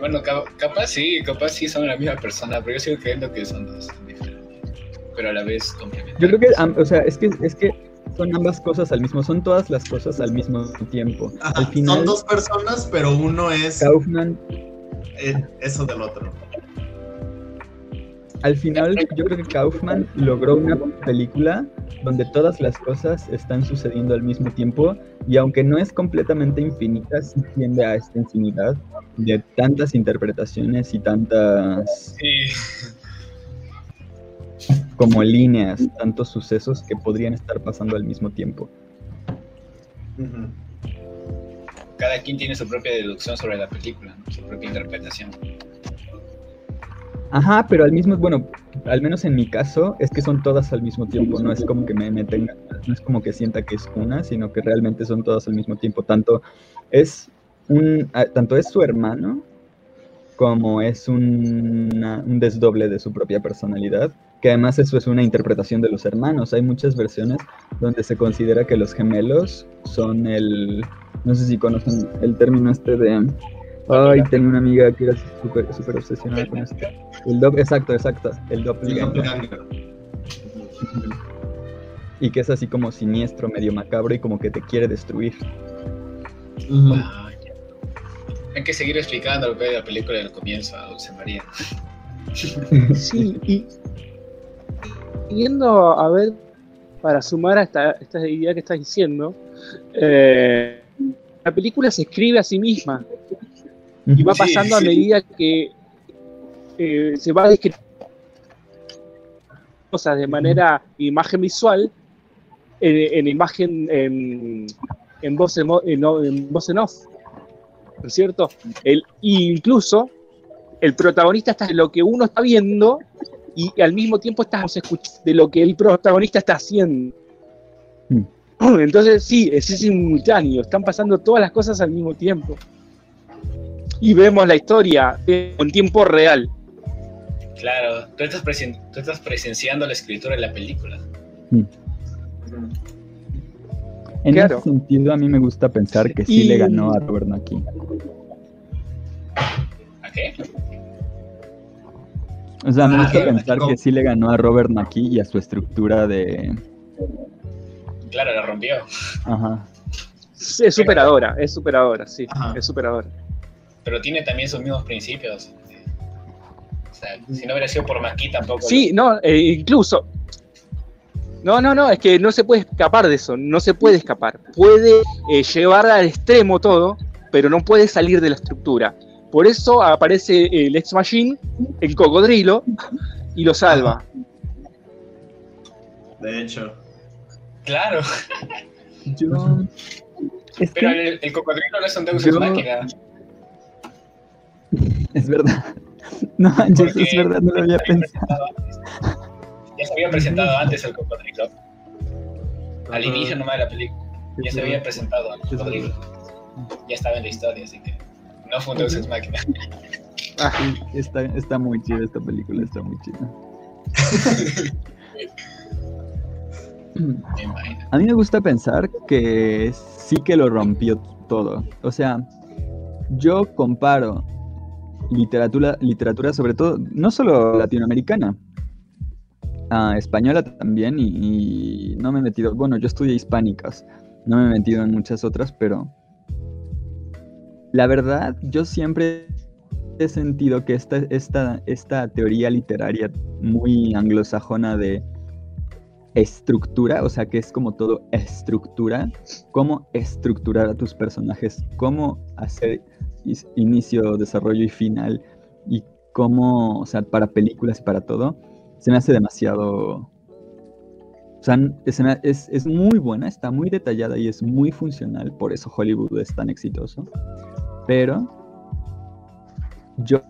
Bueno, ca- capaz sí, capaz sí son la misma persona, pero yo sigo creyendo que son dos diferentes. Pero a la vez complementarios. Yo creo que, o sea, es que, es que son ambas cosas al mismo, son todas las cosas al mismo tiempo. Ajá, Al final, Son dos personas, pero uno es Kaufman, eh, eso del otro. al final, yo creo que Kaufman logró una película donde todas las cosas están sucediendo al mismo tiempo Y aunque no es completamente infinita, sí tiende a esta infinidad de tantas interpretaciones y tantas Sí. Como líneas, tantos sucesos que podrían estar pasando al mismo tiempo. Cada quien tiene su propia deducción sobre la película, ¿no? su propia interpretación. Ajá, pero al mismo, bueno, al menos en mi caso, es que son todas al mismo tiempo, no es como que me, me tenga, no es como que sienta que es una, sino que realmente son todas al mismo tiempo. Tanto es un, tanto es su hermano, como es una- un desdoble de su propia personalidad, que además eso es una interpretación de los hermanos. Hay muchas versiones donde se considera que los gemelos son el, no sé si conocen el término este de, ay, tenía una amiga que era súper súper obsesionada con esto. El do- exacto, exacto, el El doppelganger. Y que es así como siniestro, medio macabro y como que te quiere destruir. Ah. Hay que seguir explicando lo que es la película del comienzo a Dulce María. Sí, y yendo a ver, para sumar a esta, esta idea que estás diciendo, eh, la película se escribe a sí misma y va Sí, pasando a medida que eh, se va describiendo cosas de manera imagen visual en, en imagen en, en voz en, en voz en off ¿no es cierto? El, incluso el protagonista está en lo que uno está viendo y al mismo tiempo estamos escuchando de lo que el protagonista está haciendo. Mm. Entonces sí, es simultáneo, están pasando todas las cosas al mismo tiempo. Y vemos la historia en tiempo real. Claro, tú estás, presen- tú estás presenciando la escritura de la película. Ujú. En Claro. ese sentido, a mí me gusta pensar que sí Y- le ganó a Robert McKee. ¿A qué? O sea, me Ah, gusta pensar que sí le ganó a Robert McKee y a su estructura de... Claro, la rompió. Ajá. Sí, Es superadora, es superadora, sí, Ajá. es superadora. Pero tiene también sus mismos principios. O sea, si no hubiera sido por Maquis tampoco. Sí, no, eh, incluso. No, no, no, es que no se puede escapar de eso, no se puede escapar. Puede eh, llevar al extremo todo, pero no puede salir de la estructura. Por eso aparece el Ex Machine, el cocodrilo, y lo salva. De hecho. Claro, Yo... Es pero que el, el cocodrilo no es un Deus Yo- Machina. es verdad. No, porque es verdad, no lo había pensado. Ya se había presentado antes el cocodrilo. Al inicio nomás de la película. Ya se había presentado al cocodrilo. Ya estaba en la historia, así que no fue un Deus Ex Machina. Sí, Está, está muy chida esta película, está muy chida. A mí me gusta pensar que sí que lo rompió todo. O sea, yo comparo literatura, literatura sobre todo, no solo latinoamericana, ah, española también, y, y no me he metido, bueno, yo estudié hispánicas, no me he metido en muchas otras, pero la verdad, yo siempre he sentido que esta, esta, esta teoría literaria muy anglosajona de estructura, o sea que es como todo estructura, cómo estructurar a tus personajes, cómo hacer inicio, desarrollo y final, y cómo, o sea, para películas y para todo, se me hace demasiado... O sea, me- es, es muy buena, está muy detallada y es muy funcional, por eso Hollywood es tan exitoso. Pero yo,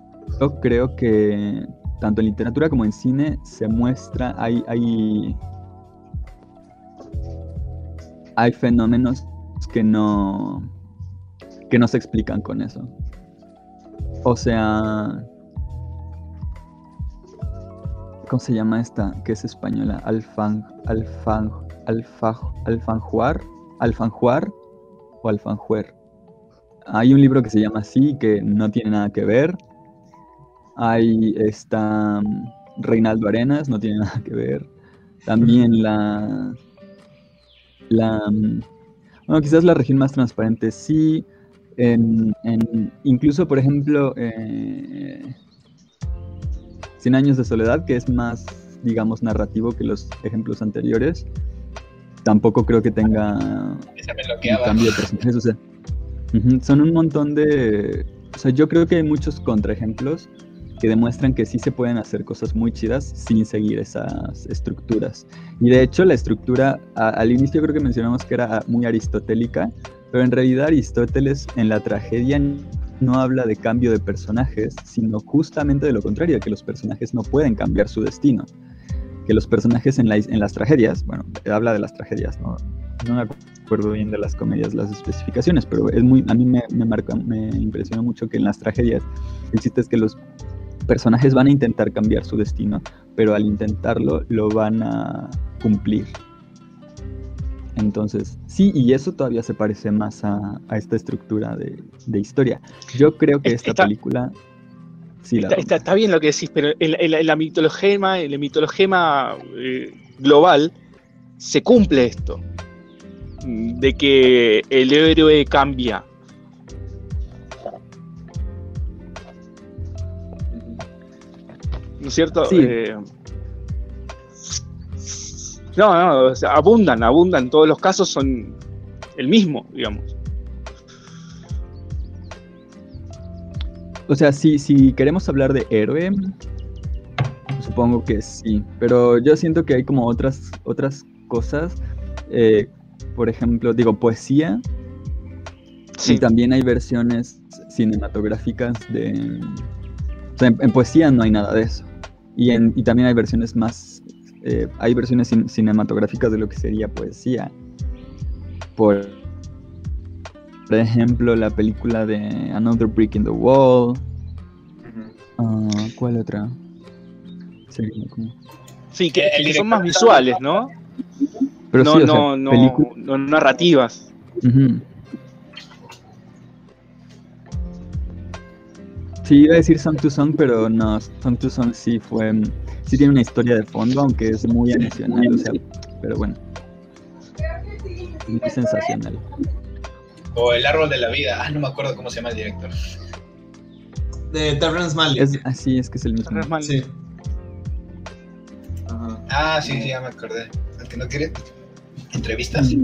yo creo que tanto en literatura como en cine se muestra, hay, hay, hay fenómenos que no, que no se explican con eso. O sea, ¿cómo se llama esta? Que es española, alfan, alfan, alfa, alfanjuar, alfanjuar o alfanjuer. Hay un libro que se llama así, que no tiene nada que ver. Hay esta mm, Reinaldo Arenas, no tiene nada que ver. También la. La. mm, Bueno, quizás la región más transparente sí. Incluso, por ejemplo, eh, Cien años de soledad, que es más, digamos, narrativo que los ejemplos anteriores. tampoco creo que tenga Esa un cambio de personajes. O sea, son un montón de. O sea, yo creo que hay muchos contraejemplos que demuestran que sí se pueden hacer cosas muy chidas sin seguir esas estructuras. Y de hecho, la estructura, a- al inicio creo que mencionamos que era muy aristotélica, pero en realidad Aristóteles en la tragedia no habla de cambio de personajes, sino justamente de lo contrario, que los personajes no pueden cambiar su destino. Que los personajes en, en las tragedias, bueno, habla de las tragedias, ¿no? no me acuerdo bien de las comedias, las especificaciones, pero es muy, a mí me, me marca, me impresiona mucho que en las tragedias el es que los personajes van a intentar cambiar su destino, pero al intentarlo lo van a cumplir. Entonces, sí, y eso todavía se parece más a, a esta estructura de, de historia. Yo creo que esta Está- película... Sí, la Está, está- bien lo que decís, pero en, la mitologema, en la mitologema eh, global se cumple esto. mm, De que el héroe cambia. ¿No es cierto? Sí. Eh, no, no, o sea, abundan, abundan. Todos los casos son el mismo, digamos. O sea, si, si queremos hablar de héroe, supongo que sí. Pero yo siento que hay como otras, otras cosas. eh, por ejemplo, digo, poesía. Sí. Y también hay versiones cinematográficas de... O sea, en, en poesía no hay nada de eso. Y, en, y también hay versiones más... eh, hay versiones cin- cinematográficas de lo que sería poesía. Por, por ejemplo, la película de Another Brick in the Wall. Ah, ¿Cuál otra? Sería como- Sí, que, El que son más visuales, ¿no? Pero no, sí, o sea, no, no, película- no narrativas. Sí, iba a decir Song to Song, pero no, Song to Song sí fue. Sí tiene una historia de fondo, aunque es muy emocional, o sea, pero bueno. Muy sensacional. O El árbol de la vida. Ah, no me acuerdo cómo se llama el director. De Terrence Malick. Es así, es que es el mismo. No es mal. Sí. Ajá. Ah, sí, sí, ya me acordé. El que no quiere entrevistas.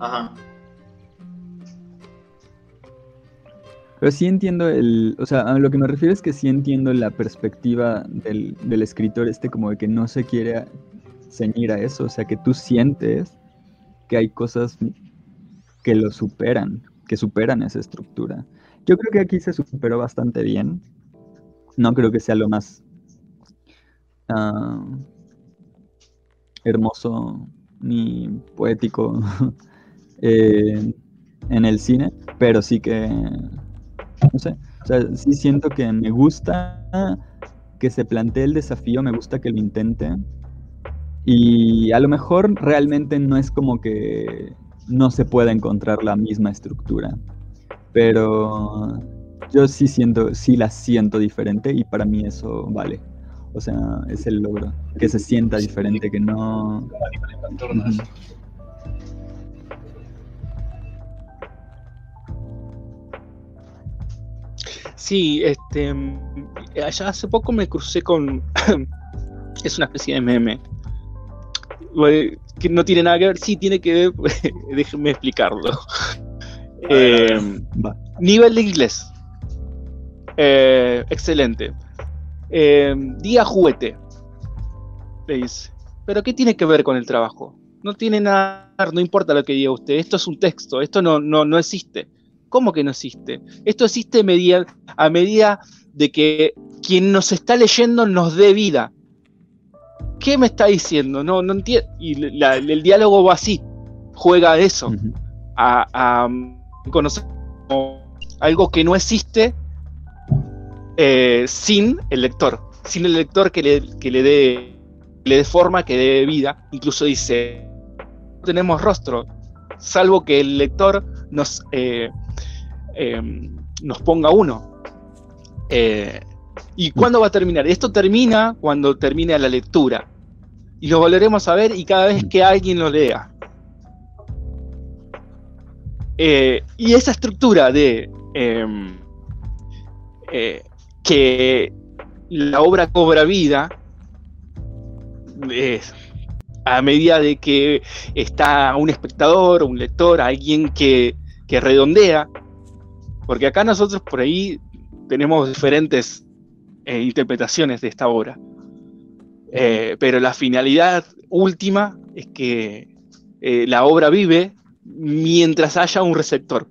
Ajá. Pero sí entiendo el, o sea, a lo que me refiero es que sí entiendo la perspectiva del, del escritor este como de que no se quiere ceñir a eso, o sea, que tú sientes que hay cosas que lo superan, que superan esa estructura. Yo creo que aquí se superó bastante bien. No creo que sea lo más ah, hermoso ni poético eh, en el cine, pero sí que no sé, o sea, sí siento que me gusta que se plantee el desafío, me gusta que lo intente. Y a lo mejor realmente no es como que no se pueda encontrar la misma estructura. Pero yo sí siento, sí la siento diferente y para mí eso vale. O sea, es el logro. Que se sienta diferente, que no. Sí, este. mm, Allá hace poco me crucé con. es una especie de meme. Bueno, Que no tiene nada que ver, sí tiene que ver. Déjenme explicarlo. Eh, Va. Nivel de inglés. Eh, excelente. Eh, día juguete. Le dice. ¿Pero qué tiene que ver con el trabajo? No tiene nada, no importa lo que diga usted. Esto es un texto, esto no, no, no existe. ¿Cómo que no existe? Esto existe media- a medida de que quien nos está leyendo nos dé vida. ¿Qué me está diciendo? No, no entiendo. Y la- el diálogo va así. Juega a eso a, a conocer algo que no existe eh, sin el lector, sin el lector que le, que le dé le dé forma, que dé vida. Incluso dice, no tenemos rostro, salvo que el lector nos, eh, eh, nos ponga uno. Eh, ¿Y cuándo va a terminar? Esto termina cuando termine la lectura. Y lo volveremos a ver y cada vez que alguien lo lea. Eh, y esa estructura de em, eh, que la obra cobra vida es, a medida de que está un espectador, un lector, alguien que redondea, porque acá nosotros por ahí tenemos diferentes eh, interpretaciones de esta obra. Eh, pero la finalidad última es que eh, la obra vive mientras haya un receptor.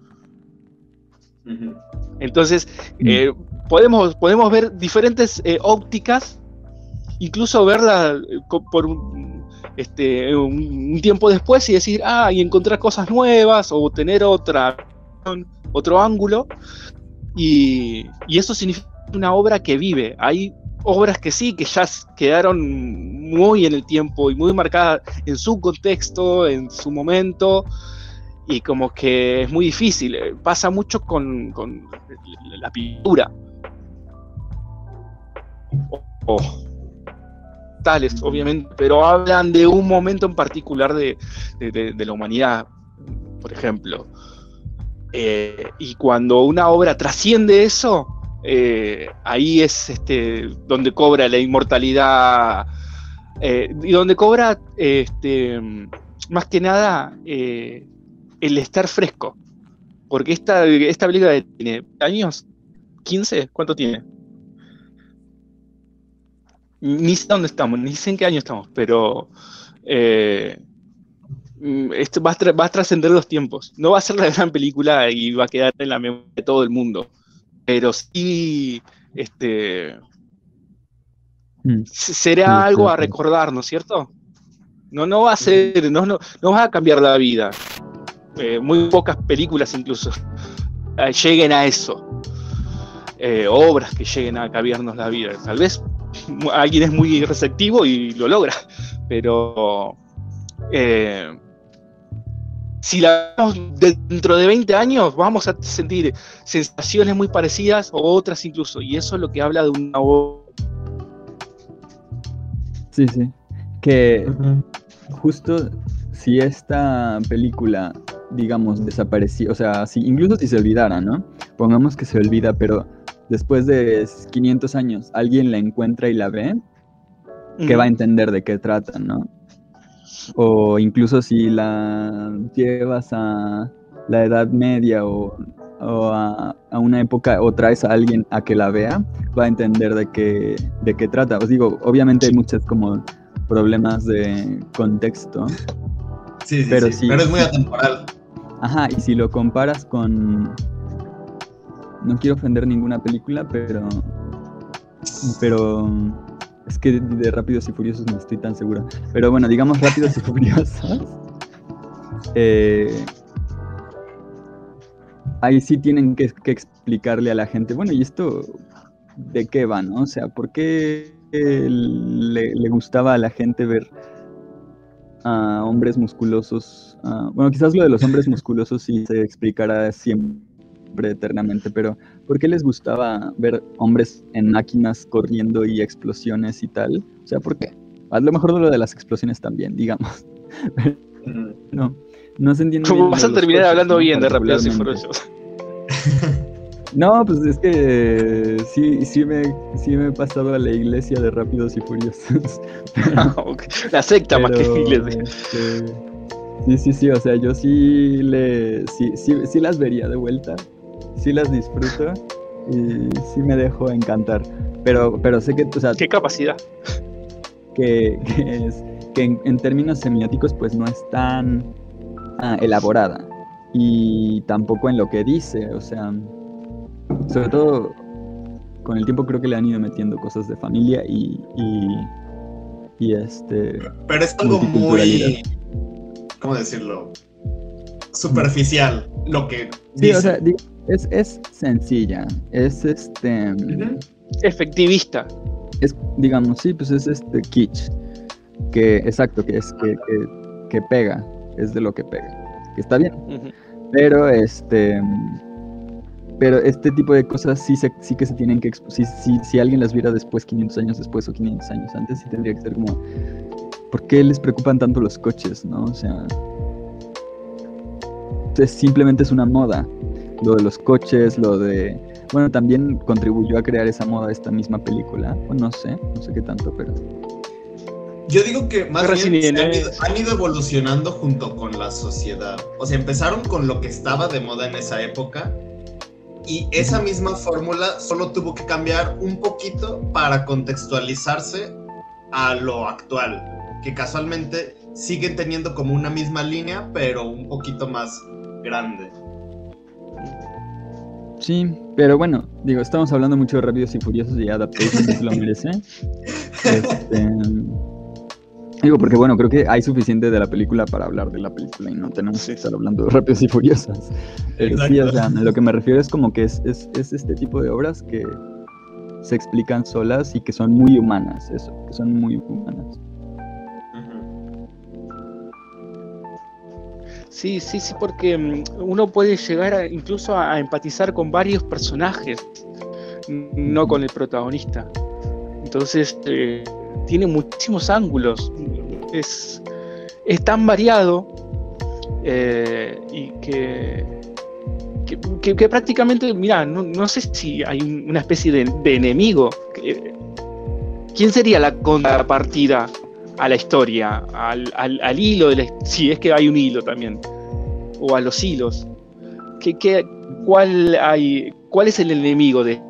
Entonces, eh, podemos, podemos ver diferentes eh, ópticas, incluso verla por un, este, un tiempo después y decir, ah, y encontrar cosas nuevas o tener otra, otro ángulo. Y, y eso significa una obra que vive. Hay obras que sí, que ya quedaron muy en el tiempo y muy marcadas en su contexto, en su momento, y como que es muy difícil. eh, Pasa mucho con, con la pintura. O- o tales, obviamente, pero hablan de un momento en particular de, de- de- de la humanidad, por ejemplo. Eh, y cuando una obra trasciende eso, eh, ahí es este, donde cobra la inmortalidad eh, y donde cobra este, más que nada el estar fresco. Porque esta, esta película tiene años, 15, ¿cuánto tiene? Ni sé dónde estamos, ni sé en qué año estamos, pero eh, esto va a, tra- va a trascender los tiempos. No va a ser la gran película y va a quedar en la memoria de todo el mundo, pero sí este, Mm. será algo a recordar, ¿no es cierto? No, no va a ser, no, no, no va a cambiar la vida. Eh, muy pocas películas incluso eh, lleguen a eso. Eh, obras que lleguen a cambiarnos la vida. Tal vez alguien es muy receptivo y lo logra, pero eh, si la vemos dentro de 20 años, vamos a sentir sensaciones muy parecidas o otras incluso, y eso es lo que habla de una obra. Sí, sí. Que justo si esta película, digamos, desaparecía, o sea, si, incluso si se olvidara, ¿no? Pongamos que se olvida, pero después de 500 años alguien la encuentra y la ve, que va a entender de qué trata, ¿no? O incluso si la llevas a la Edad Media o, o a, a una época o traes a alguien a que la vea, va a entender de qué, de qué trata. Os digo, obviamente hay muchos como problemas de contexto. Sí, sí, Pero sí, sí. Pero es muy atemporal. Ajá, y si lo comparas con... No quiero ofender ninguna película, pero... Pero... Es que de Rápidos y Furiosos no estoy tan seguro. Pero bueno, digamos Rápidos y Furiosos. eh, ahí sí tienen que, que explicarle a la gente, bueno, ¿y esto de qué va, no? O sea, ¿por qué eh, le, le gustaba a la gente ver a hombres musculosos? ah, bueno, quizás lo de los hombres musculosos sí se explicará siempre eternamente, pero ¿por qué les gustaba ver hombres en máquinas corriendo y explosiones y tal? O sea, ¿por qué? A lo mejor lo de las explosiones también, digamos. No, no se entiende. ¿Cómo bien vas a de terminar hablando bien de Rápidos y. Furiosos? No, pues es que sí, sí me, sí me he pasado a la iglesia de Rápidos y Furiosos. La secta más que Pero, iglesia. este, sí, sí, sí, o sea, yo sí le sí, sí, sí las vería de vuelta, sí las disfruto y sí me dejo encantar. Pero, pero sé que, o sea, ¿Qué capacidad? que, que es, que en, en términos semióticos pues no es tan ah, elaborada y tampoco en lo que dice, o sea, sobre todo con el tiempo creo que le han ido metiendo cosas de familia y, y, y este Pero es algo muy. ¿Cómo decirlo? Superficial. Lo que. Sí, dice. o sea, digo, es, es sencilla, es este. Efectivista. es, digamos, sí, pues es este kitsch, que, exacto, que es que, que, que pega, es de lo que pega, que está bien, pero este, pero este tipo de cosas sí, se, sí que se tienen que, si, si, si alguien las viera después, 500 años después o 500 años antes, sí tendría que ser como, ¿por qué les preocupan tanto los coches, no? O sea, es- simplemente es una moda, lo de los coches, lo de... Bueno, también contribuyó a crear esa moda esta misma película. Bueno, no sé, no sé qué tanto, pero... Yo digo que más Pero bien han, ido, han ido evolucionando junto con la sociedad. O sea, empezaron con lo que estaba de moda en esa época y esa misma fórmula solo tuvo que cambiar un poquito para contextualizarse a lo actual, que casualmente siguen teniendo como una misma línea, pero un poquito más grande. Sí, pero bueno, digo, estamos hablando mucho de Rápidos y Furiosos y Adaptation, lo merece. Este, digo, porque bueno, creo que hay suficiente de la película para hablar de la película y no tenemos que estar hablando de Rápidos y Furiosos. Pero sí, o sea, lo que me refiero es como que es, es, es este tipo de obras que se explican solas y que son muy humanas, eso, que son muy humanas. Sí, sí, sí, porque mm, uno puede llegar a- incluso a, empatizar con varios personajes, n- no con el protagonista. Entonces, eh, tiene muchísimos ángulos. Es, es tan variado eh, y que, que, prácticamente, mira, no, no sé si hay un- una especie de, de enemigo. ¿Quién sería la contrapartida a la historia, al, al- al hilo de la si es que hay un hilo también, o a los hilos. ¿Qué, qué- cuál, hay, ¿Cuál es el enemigo de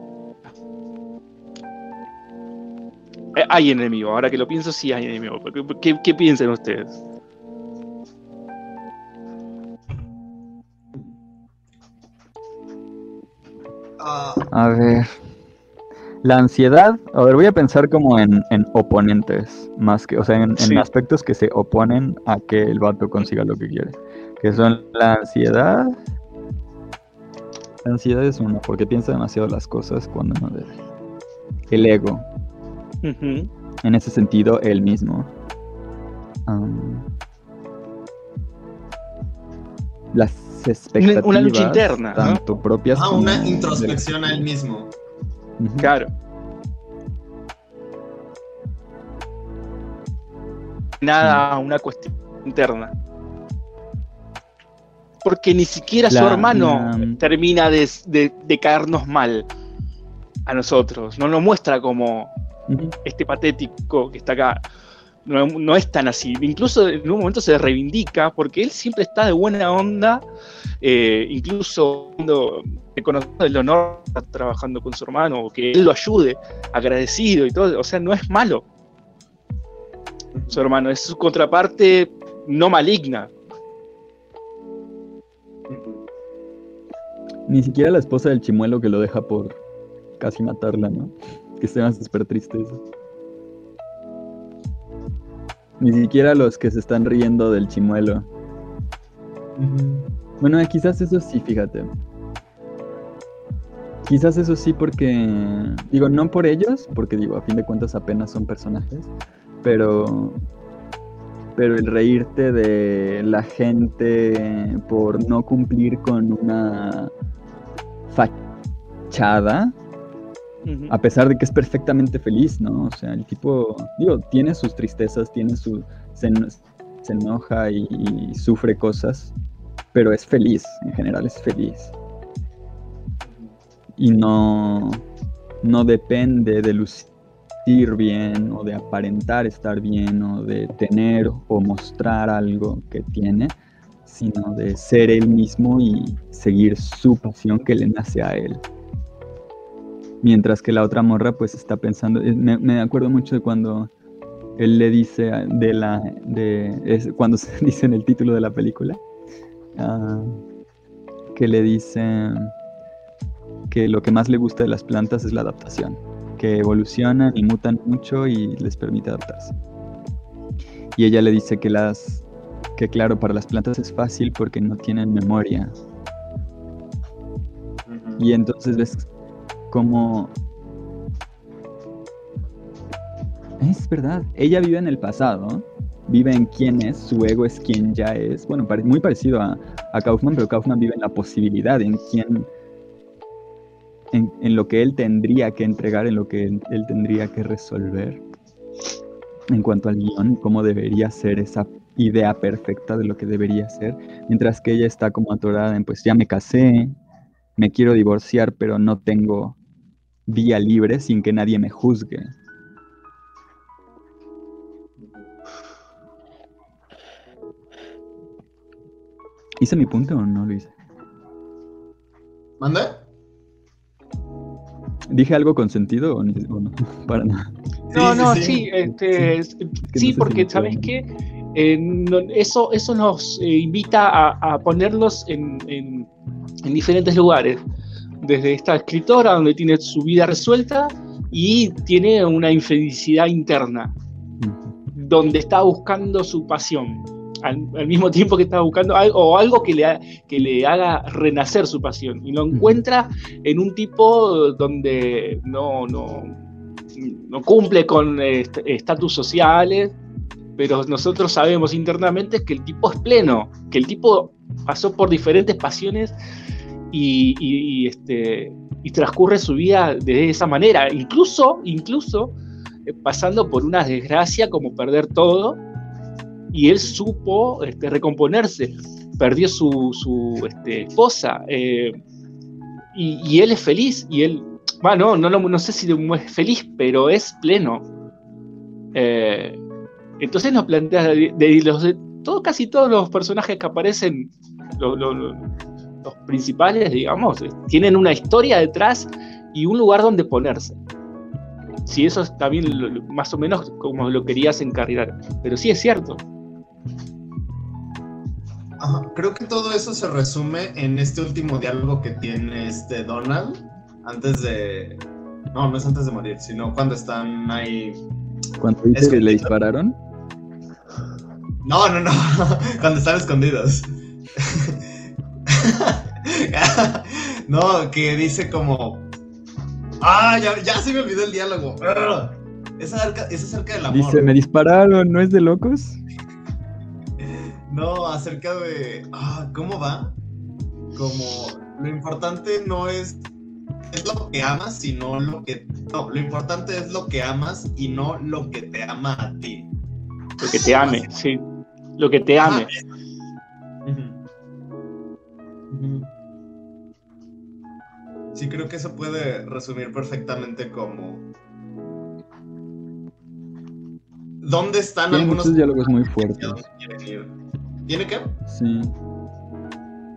Eh, Hay enemigo, ahora que lo pienso, sí hay enemigo. ¿Qué, qué, piensan ustedes? A ver. La ansiedad, a ver, voy a pensar como en, en oponentes, más que, o sea, en, aspectos que se oponen a que el vato consiga lo que quiere. Que son la ansiedad. La ansiedad es uno, porque piensa demasiado las cosas cuando no debe. El ego, en ese sentido, él mismo. Las expectativas. una lucha interna, ¿no? Tanto propias ah, como una introspección a él mismo. Claro. Nada, una cuestión interna. Porque ni siquiera su hermano la- termina de, de- de caernos mal a nosotros. No nos muestra como este patético que está acá. No, no es tan así. Incluso en un momento se reivindica porque él siempre está de buena onda. eh, incluso cuando reconoce el honor de estar trabajando con su hermano o que él lo ayude, agradecido y todo. O sea, no es malo su hermano, es su contraparte no maligna. Ni siquiera la esposa del chimuelo que lo deja por casi matarla, ¿no? Que se me hace súper triste eso. Ni siquiera los que se están riendo del chimuelo. Bueno, quizás eso sí, fíjate. Quizás eso sí porque, digo, no por ellos, porque digo, a fin de cuentas apenas son personajes, pero, pero el reírte de la gente por no cumplir con una fachada, a pesar de que es perfectamente feliz, ¿no? O sea, el tipo, digo, tiene sus tristezas, tiene su, se enoja y, y sufre cosas, pero es feliz, en general es feliz. Y no, no depende de lucir bien o de aparentar estar bien o de tener o mostrar algo que tiene, sino de ser él mismo y seguir su pasión que le nace a él. Mientras que la otra morra pues está pensando, eh, me, acuerdo mucho de cuando él le dice de la, de, cuando se dice en el título de la película, ah, que le dice que lo que más le gusta de las plantas es la adaptación, que evolucionan y mutan mucho y les permite adaptarse. Y ella le dice que las, que claro, para las plantas es fácil porque no tienen memoria, y entonces ves como... Es verdad, ella vive en el pasado, vive en quién es, su ego es quien ya es. Bueno, muy parecido a, a Kaufman, pero Kaufman vive en la posibilidad, en quién en, en, lo que él tendría que entregar, en lo que él, tendría que resolver en cuanto al guion, cómo debería ser esa idea perfecta de lo que debería ser, mientras que ella está como atorada en, pues ya me casé, me quiero divorciar, pero no tengo vía libre sin que nadie me juzgue. ¿Hice mi punto o no lo hice? ¿Manda? ¿Dije algo con sentido o, no? Para nada. No, no, sí, sí, sí. este, es- no sí, sé porque sabes qué, Eh, no- eso, eso nos eh, invita a, a ponerlos en, en- en diferentes lugares. Desde esta escritora donde tiene su vida resuelta y tiene una infelicidad interna, donde está buscando su pasión. Al, al mismo tiempo que está buscando algo, o algo que le, ha- que le haga renacer su pasión. Y lo encuentra en un tipo donde no, no, no cumple con est- estatus sociales, pero nosotros sabemos internamente que el tipo es pleno, que el tipo pasó por diferentes pasiones y, y- y, este, y transcurre su vida de esa manera, incluso, incluso eh, pasando por una desgracia como perder todo, y él supo este, recomponerse, perdió su, su este, esposa, eh, y, él es feliz, y él, bueno, no, no, no sé si es feliz, pero es pleno. Eh, entonces nos plantea de, casi todos los personajes que aparecen, lo- lo- lo- los principales, digamos, eh, tienen una historia detrás y un lugar donde ponerse. Si eso es también más o menos como lo querías encarrilar. Pero sí es cierto. Ajá, Creo que todo eso se resume en este último diálogo que tiene este Donald antes de. No, no es antes de morir, sino cuando están ahí. Cuando dice que le dispararon, No, no, no. Cuando están escondidos. no, que dice como. Ah, ya, ya se me olvidó el diálogo. Es acerca, es acerca del amor. dice, me dispararon, ¿no es de locos? No, acerca de. Ah, ¿cómo va? Como lo importante no es, es lo que amas, sino lo que. No, lo importante es lo que amas y no lo que te ama a ti. Lo que te ame, sí. Lo que te ame. Sí, creo que eso puede resumir perfectamente como. ¿Dónde están Tiene algunos diálogos muy fuertes. ¿Tiene qué? Sí.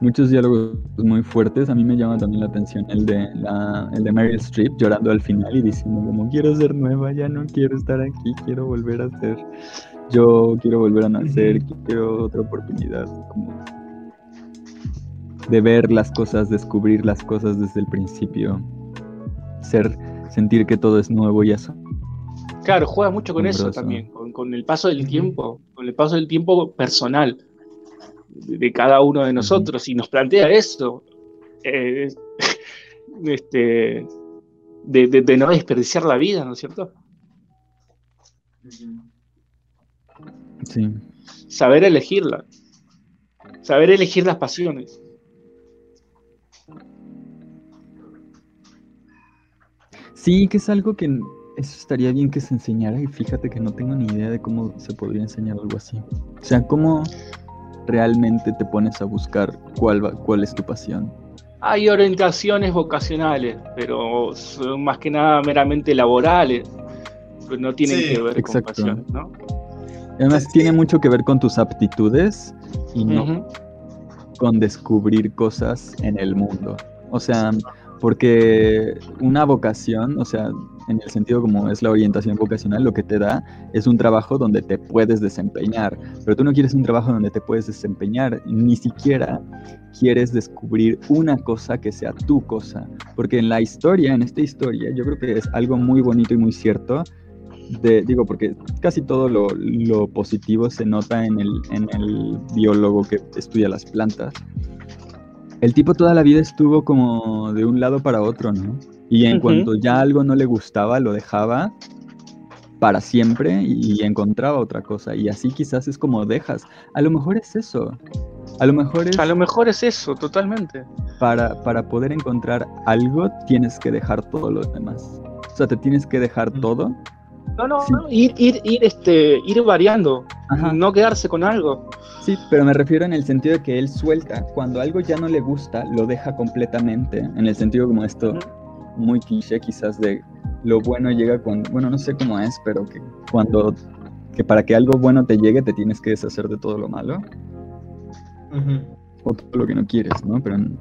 Muchos diálogos muy fuertes. A mí me llama también la atención el de, la, el de Meryl Streep llorando al final y diciendo como quiero ser nueva, ya no quiero estar aquí, quiero volver a ser yo, quiero volver a nacer, quiero otra oportunidad. Como de ver las cosas, descubrir las cosas desde el principio. Ser, sentir que todo es nuevo y eso. Claro, juega mucho con eso también, con, con el paso del tiempo, con el paso del tiempo personal de, cada uno de nosotros y nos plantea eso, eh, este, de, de- de no desperdiciar la vida, ¿no es cierto? Sí. Saber elegirla, saber elegir las pasiones. Sí, que es algo que eso estaría bien que se enseñara y fíjate que no tengo ni idea de cómo se podría enseñar algo así. O sea, cómo realmente te pones a buscar cuál, va- cuál es tu pasión. Hay orientaciones vocacionales, pero son más que nada meramente laborales, pues no tienen Sí, que ver exacto. con pasiones, ¿no? Además, tiene mucho que ver con tus aptitudes y no con descubrir cosas en el mundo. O sea, porque una vocación, o sea, en el sentido como es la orientación vocacional, lo que te da es un trabajo donde te puedes desempeñar, pero tú no quieres un trabajo donde te puedes desempeñar, ni siquiera quieres descubrir una cosa que sea tu cosa, porque en la historia, en esta historia, yo creo que es algo muy bonito y muy cierto. Digo, porque casi todo lo, positivo se nota en el biólogo que estudia las plantas. El tipo toda la vida estuvo como de un lado para otro, ¿no? Y en cuanto ya algo no le gustaba, lo dejaba para siempre y encontraba otra cosa. Y así quizás es como dejas. A lo mejor es eso. A lo mejor es A lo mejor es eso, totalmente. para, para poder encontrar algo, tienes que dejar todo lo demás. O sea, te tienes que dejar todo. No, no, Sí. no, ir, ir, ir, este, ir variando, Ajá. no quedarse con algo. Sí, pero me refiero en el sentido de que él suelta. Cuando algo ya no le gusta, lo deja completamente. En el sentido como esto, muy cliché quizás de lo bueno llega cuando, bueno, no sé cómo es, pero que cuando, que para que algo bueno te llegue te tienes que deshacer de todo lo malo. O todo lo que no quieres, ¿no? Pero en,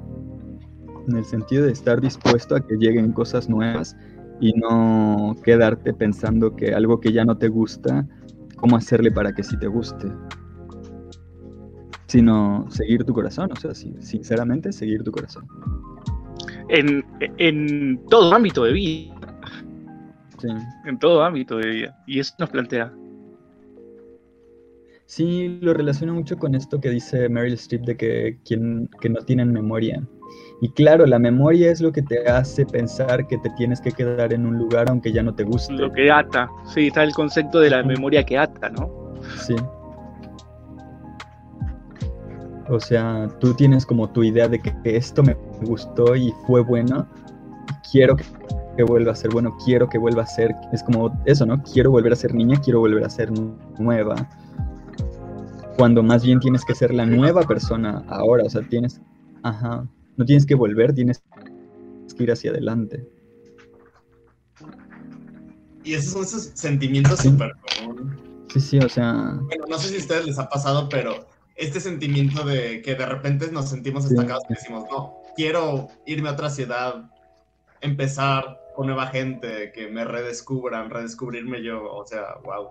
en el sentido de estar dispuesto a que lleguen cosas nuevas y no quedarte pensando que algo que ya no te gusta, cómo hacerle para que sí te guste. Sino seguir tu corazón, o sea, sinceramente seguir tu corazón. En, en todo ámbito de vida. Sí. En todo ámbito de vida. Y eso nos plantea. Sí, lo relaciono mucho con esto que dice Meryl Streep de que, quien, que no tienen memoria. Y claro, la memoria es lo que te hace pensar que te tienes que quedar en un lugar aunque ya no te guste. Lo que ata. Sí, está el concepto de la memoria que ata, ¿no? Sí. O sea, tú tienes como tu idea de que esto me gustó y fue bueno. Quiero que, que vuelva a ser bueno, quiero que vuelva a ser. Es como eso, ¿no? Quiero volver a ser niña, quiero volver a ser nueva. Cuando más bien tienes que ser la nueva persona ahora. O sea, tienes. Ajá. No tienes que volver, tienes que ir hacia adelante. Y esos son esos sentimientos Sí. súper comunes. Sí, sí, o sea. Bueno, no sé si a ustedes les ha pasado, pero este sentimiento de que de repente nos sentimos Sí. estancados y decimos, no, quiero irme a otra ciudad, empezar con nueva gente, que me redescubran, redescubrirme yo, o sea, wow.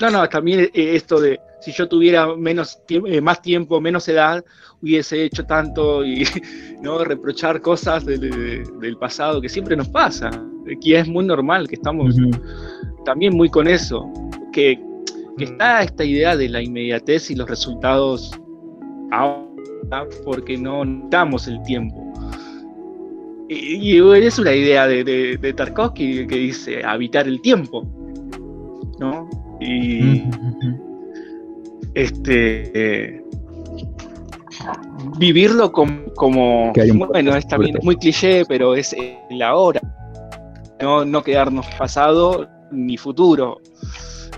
No, no, también eh, esto de si yo tuviera menos eh, más tiempo, menos edad, hubiese hecho tanto y no reprochar cosas del, de- del pasado que siempre nos pasa, que es muy normal, que estamos también muy con eso, que, que está esta idea de la inmediatez y los resultados ahora porque no damos el tiempo. Y, y es una idea de, de, Tarkovsky que dice habitar el tiempo, ¿no? Y. este eh, vivirlo com- como, Que hay un bueno es también fuerte. muy cliché pero es el ahora no, no quedarnos pasado ni futuro.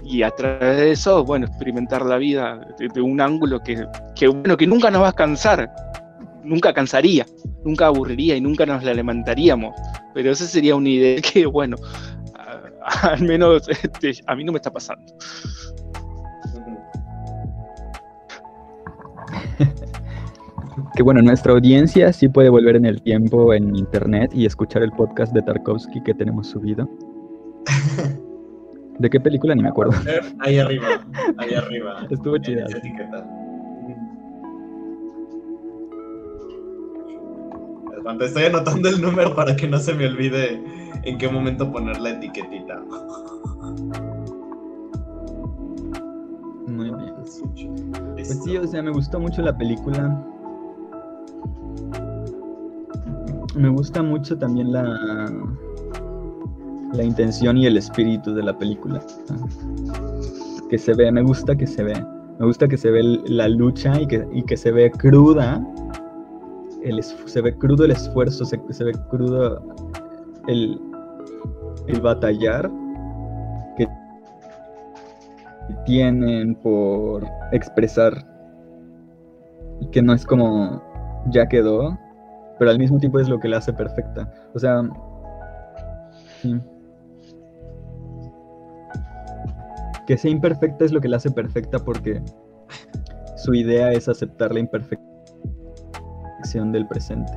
Y a través de eso bueno experimentar la vida de, de un ángulo que, que bueno que nunca nos va a cansar nunca cansaría nunca aburriría y nunca nos la levantaríamos. Pero esa sería una idea que bueno a- al menos este, a mí no me está pasando Que bueno, nuestra audiencia sí puede volver en el tiempo en internet y escuchar el podcast de Tarkovsky que tenemos subido. ¿De qué película? Ni me acuerdo. Ahí arriba, ahí arriba. Estuvo chida. estoy anotando el número para que no se me olvide en qué momento poner la etiquetita. Muy bien. Pues sí, o sea, me gustó mucho la película. Me gusta mucho también la la intención y el espíritu de la película. Que se ve, me gusta que se ve. Me gusta que se ve la lucha y que, y que se ve cruda. El, se ve crudo el esfuerzo, se, se ve crudo el, el batallar tienen por expresar y que no es como ya quedó, pero al mismo tiempo es lo que la hace perfecta. O sea, sí. que sea imperfecta es lo que la hace perfecta porque su idea es aceptar la imperfección del presente,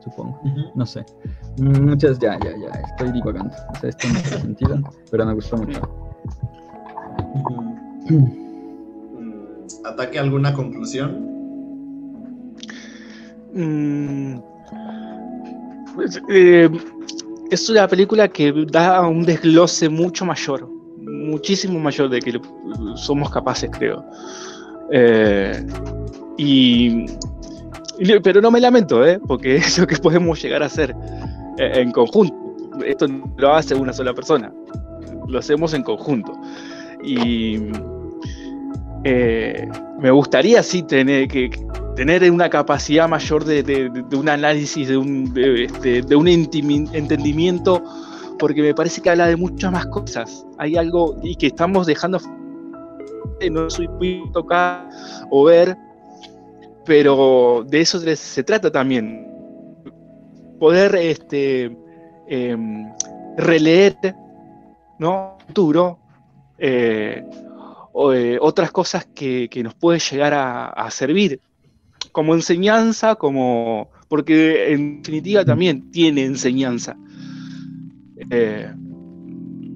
supongo. No sé. Muchas, ya, ya, ya, estoy divagando. O sea, esto no tiene sentido, pero me gustó mucho. Mm, ¿Ataque alguna conclusión? Mm, pues, eh, es una película que da un desglose mucho mayor, muchísimo mayor de que somos capaces, creo. Eh, y- pero no me lamento, ¿eh? porque es lo que podemos llegar a hacer eh, en conjunto. Esto no lo hace una sola persona, lo hacemos en conjunto. Y eh, me gustaría sí tener que, tener una capacidad mayor de, un análisis, de un, de, este, un entendimiento, porque me parece que habla de muchas más cosas. Hay algo y que estamos dejando, no soy muy tocar o ver, pero de eso se, se trata también. Poder este, em, releer, ¿no? Futuro, eh, o, eh, otras cosas que, que nos puede llegar a, a servir como enseñanza, como porque en definitiva también tiene enseñanza. Eh,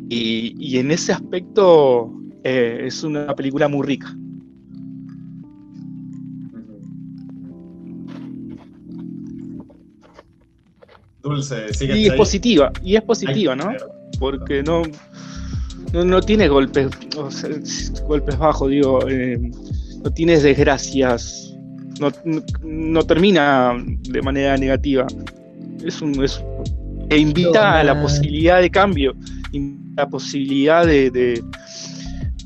y, y en ese aspecto es una película muy rica. Dulce, sigue Y es positiva, y es positiva, ¿no? Porque no, no, no tiene golpes, o sea, golpes bajos, digo, eh, no tienes desgracias, no, no, no termina de manera negativa. Es un, es, e invita a la posibilidad de cambio, la posibilidad de, de,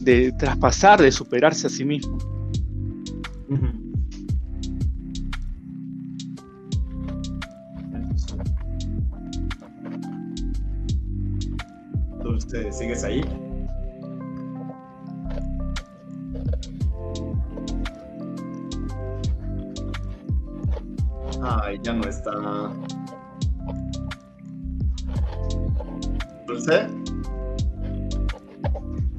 de traspasar, de superarse a sí mismo. Ujú. Dulce, ¿sigues ahí? Ay, ya no está. Dulce.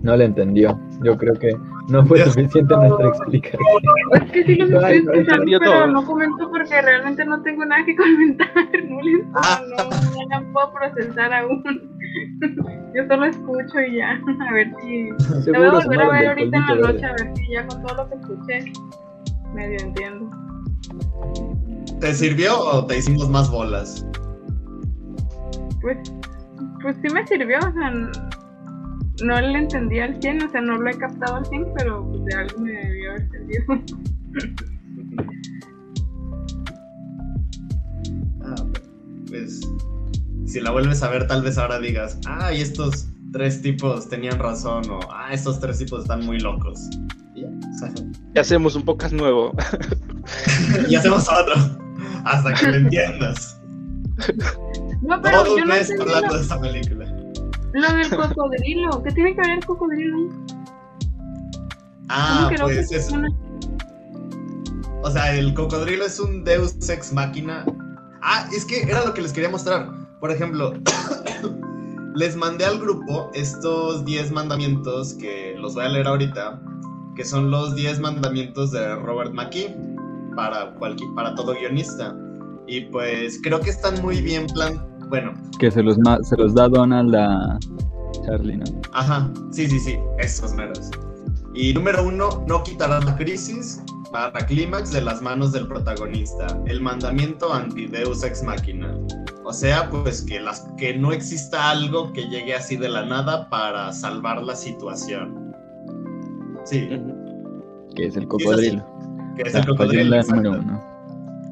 No le entendió. Yo creo que no fue Dios. suficiente nuestra explicación. Es que sí los estoy no, escuchando, entendió pero todo. no comento porque realmente no tengo nada que comentar. No, les- no, no la puedo procesar aún. Yo solo escucho y ya. A ver si. La voy a volver a ver ahorita en la noche, verde. a ver si ya con todo lo que escuché medio entiendo. ¿Te sirvió o te hicimos más bolas? Pues, pues sí me sirvió, o sea, no le entendí al 100, o sea, no lo he captado al 100, pero pues, de algo me debió haber servido. Ah, pues si la vuelves a ver, tal vez ahora digas, ah, y estos tres tipos tenían razón, o ah, estos tres tipos están muy locos. Y, ya, o sea, Y hacemos un podcast nuevo. y hacemos otro, hasta que lo entiendas. No, pero Todo yo un no mes hablando de esta película. lo del cocodrilo. ¿Qué tiene que ver el cocodrilo? Ah, ¿Cómo que no pues es, o sea, el cocodrilo es un Deus Ex Máquina. Ah, es que era lo que les quería mostrar. Por ejemplo, les mandé al grupo estos 10 mandamientos que los voy a leer ahorita, que son los 10 mandamientos de Robert McKee para, cualquier, para todo guionista. Y pues creo que están muy bien plan... Bueno, Que se los, se los da Donald a Charlie, ¿no? Ajá, sí, sí, sí, esos meros. Y número uno, no quitarás la crisis barra clímax de las manos del protagonista. El mandamiento anti Deus ex machina. O sea, pues que, las, que no exista algo que llegue así de la nada para salvar la situación. Sí, Que es el cocodrilo. Que es La el cocodrilo. fábula número uno.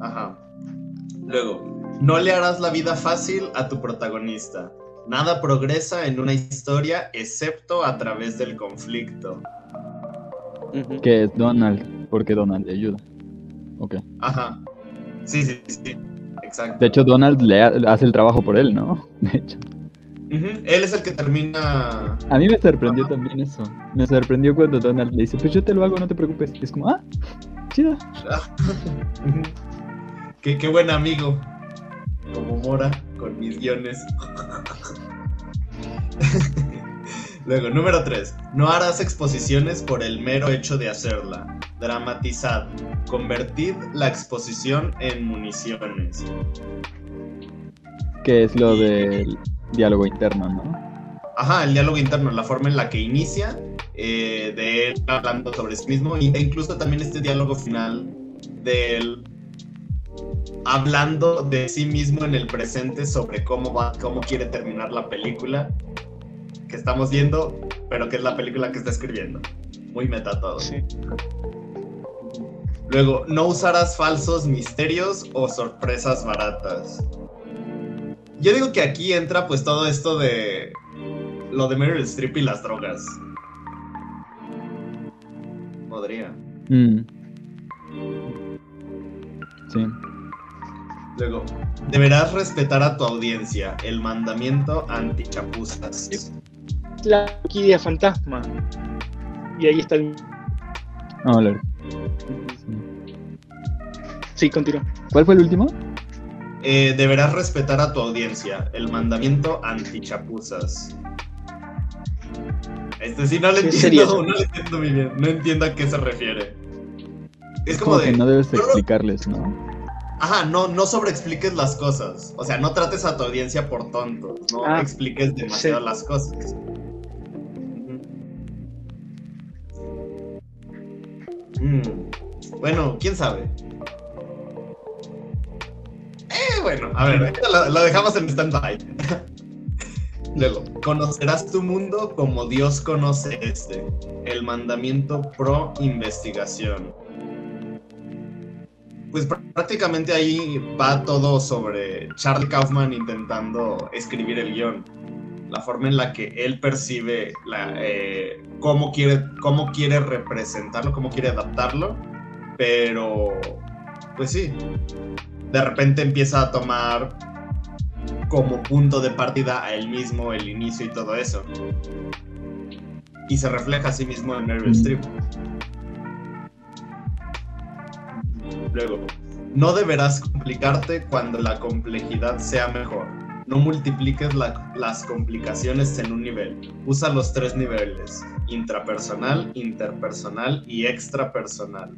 Ajá. Luego, no le harás la vida fácil a tu protagonista. Nada progresa en una historia excepto a través del conflicto. Que es Donald, porque Donald le ayuda. Ok. Ajá. Sí, sí, sí. Exacto. De hecho, Donald le ha- hace el trabajo por él, ¿no? De hecho. Él es el que termina. A mí me sorprendió también eso. Me sorprendió cuando Donald le dice, pues yo te lo hago, no te preocupes. Y es como, ah, chido. Qué, qué buen amigo. Como Mora, con mis guiones. Luego, número 3. No harás exposiciones por el mero hecho de hacerla. Dramatizad. Convertid la exposición en municiones. Que es lo del diálogo interno, ¿no? Ajá, el diálogo interno, la forma en la que inicia, eh, de él hablando sobre sí mismo, e incluso también este diálogo final de él hablando de sí mismo en el presente sobre cómo va, cómo quiere terminar la película que estamos viendo, pero que es la película que está escribiendo. Muy meta todo. Sí. Luego, no usarás falsos misterios o sorpresas baratas. Yo digo que aquí entra pues todo esto de lo de Meryl Streep y las drogas. Podría. Mm. Sí. Luego, deberás respetar a tu audiencia, el mandamiento anti-chapuzas. La orquídea fantasma. Y ahí está el. Vamos a ver. Sí, continúa. ¿Cuál fue el último? Eh, deberás respetar a tu audiencia, el mandamiento anti-chapuzas. Este sí no le ¿Qué sería entiendo, no le entiendo muy bien. No entiendo a qué se refiere. Es Es como, como de. que no debes no explicarles, ¿no? Ajá, no, no sobreexpliques las cosas. O sea, no trates a tu audiencia por tontos. No Ah, expliques demasiado sí. las cosas. Mm, Bueno, quién sabe. Eh, bueno, a ver, lo, lo dejamos en stand-by. Conocerás tu mundo como Dios conoce este. El mandamiento pro investigación. Pues pr- prácticamente ahí va todo sobre Charlie Kaufman intentando escribir el guion. La forma en la que él percibe la, eh, cómo, quiere, cómo quiere representarlo, cómo quiere adaptarlo. Pero, pues sí, de repente empieza a tomar como punto de partida a él mismo, el inicio y todo eso. Y se refleja a sí mismo en Meryl. Streep. Luego, no deberás complicarte cuando la complejidad sea mejor. No multipliques la- las complicaciones en un nivel. Usa los tres niveles, intrapersonal, interpersonal y extrapersonal.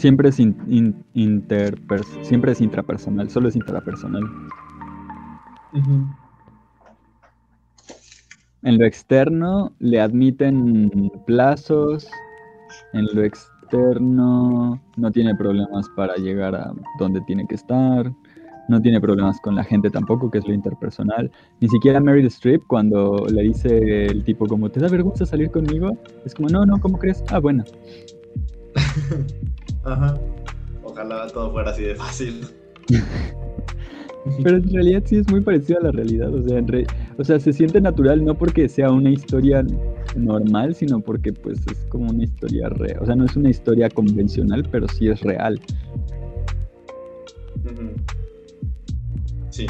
Siempre es, in- in- interpers- siempre es intrapersonal, solo es intrapersonal. En lo externo le admiten plazos, en lo externo no tiene problemas para llegar a donde tiene que estar, no tiene problemas con la gente tampoco, que es lo interpersonal. Ni siquiera Meryl Streep cuando le dice el tipo como, ¿te da vergüenza salir conmigo? Es como, no, no, ¿cómo crees? Ah, bueno. Ajá. Ojalá todo fuera así de fácil. Pero en realidad sí es muy parecido a la realidad. O sea, en re- o sea, se siente natural no porque sea una historia normal, sino porque pues es como una historia real. O sea, no es una historia convencional, pero sí es real. Sí.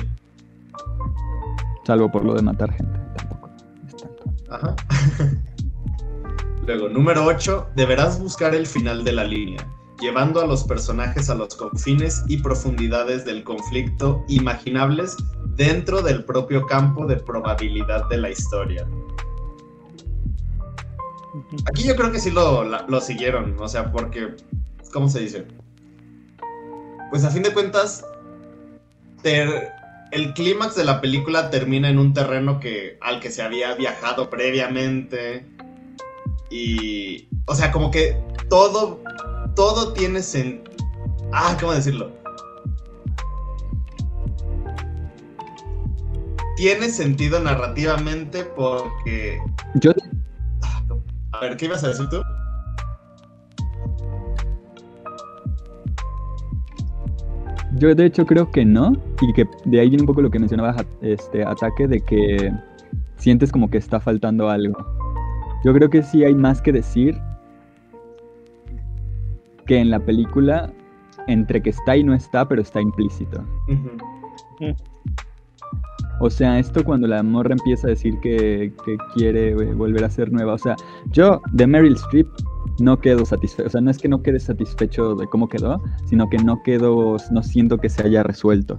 Salvo por lo de matar gente. Tampoco es tanto. Ajá. Luego, número 8. Deberás buscar el final de la línea, llevando a los personajes a los confines y profundidades del conflicto imaginables dentro del propio campo de probabilidad de la historia. Aquí yo creo que sí lo, lo siguieron, o sea, porque, ¿cómo se dice? Pues a fin de cuentas, el clímax de la película termina en un terreno que, al que se había viajado previamente. Y, o sea, como que todo, todo tiene sen... Ah, ¿cómo decirlo? Tiene sentido narrativamente porque... Yo, A ver, ¿qué ibas a decir tú? yo de hecho creo que no. Y que de ahí viene un poco lo que mencionabas, este ataque, de que sientes como que está faltando algo. Yo creo que sí hay más que decir que en la película, entre que está y no está, pero está implícito. O sea, esto cuando la morra empieza a decir que, que quiere eh, volver a ser nueva. O sea, yo de Meryl Streep no quedo satisfecho. O sea, no es que no quede satisfecho de cómo quedó, sino que no quedo, no siento que se haya resuelto.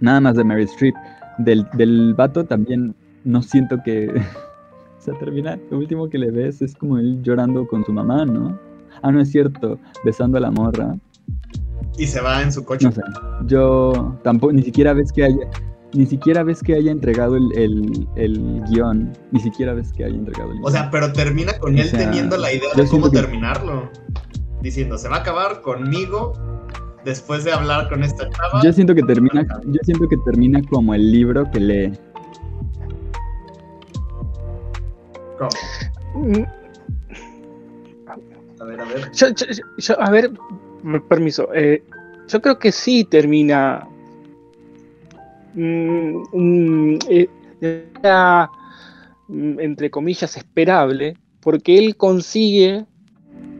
Nada más de Meryl Streep. Del, del vato también no siento que... sea, termina, lo último que le ves es como él llorando con su mamá, ¿no? Ah, no es cierto, besando a la morra. Y se va en su coche. No sé, yo tampoco, ni siquiera ves que haya, ni siquiera ves que haya entregado el, el, el guion, ni siquiera ves que haya entregado el guion. O sea, pero termina con O él sea, teniendo la idea de cómo que- terminarlo. Diciendo, se va a acabar conmigo después de hablar con esta chava. yo siento que termina, yo siento que termina como el libro que lee. ¿Cómo? A ver, a ver. Yo, yo- yo- yo- a ver, me- permiso. eh, yo creo que sí termina. mm, mm, eh, mm, entre comillas, esperable, porque él consigue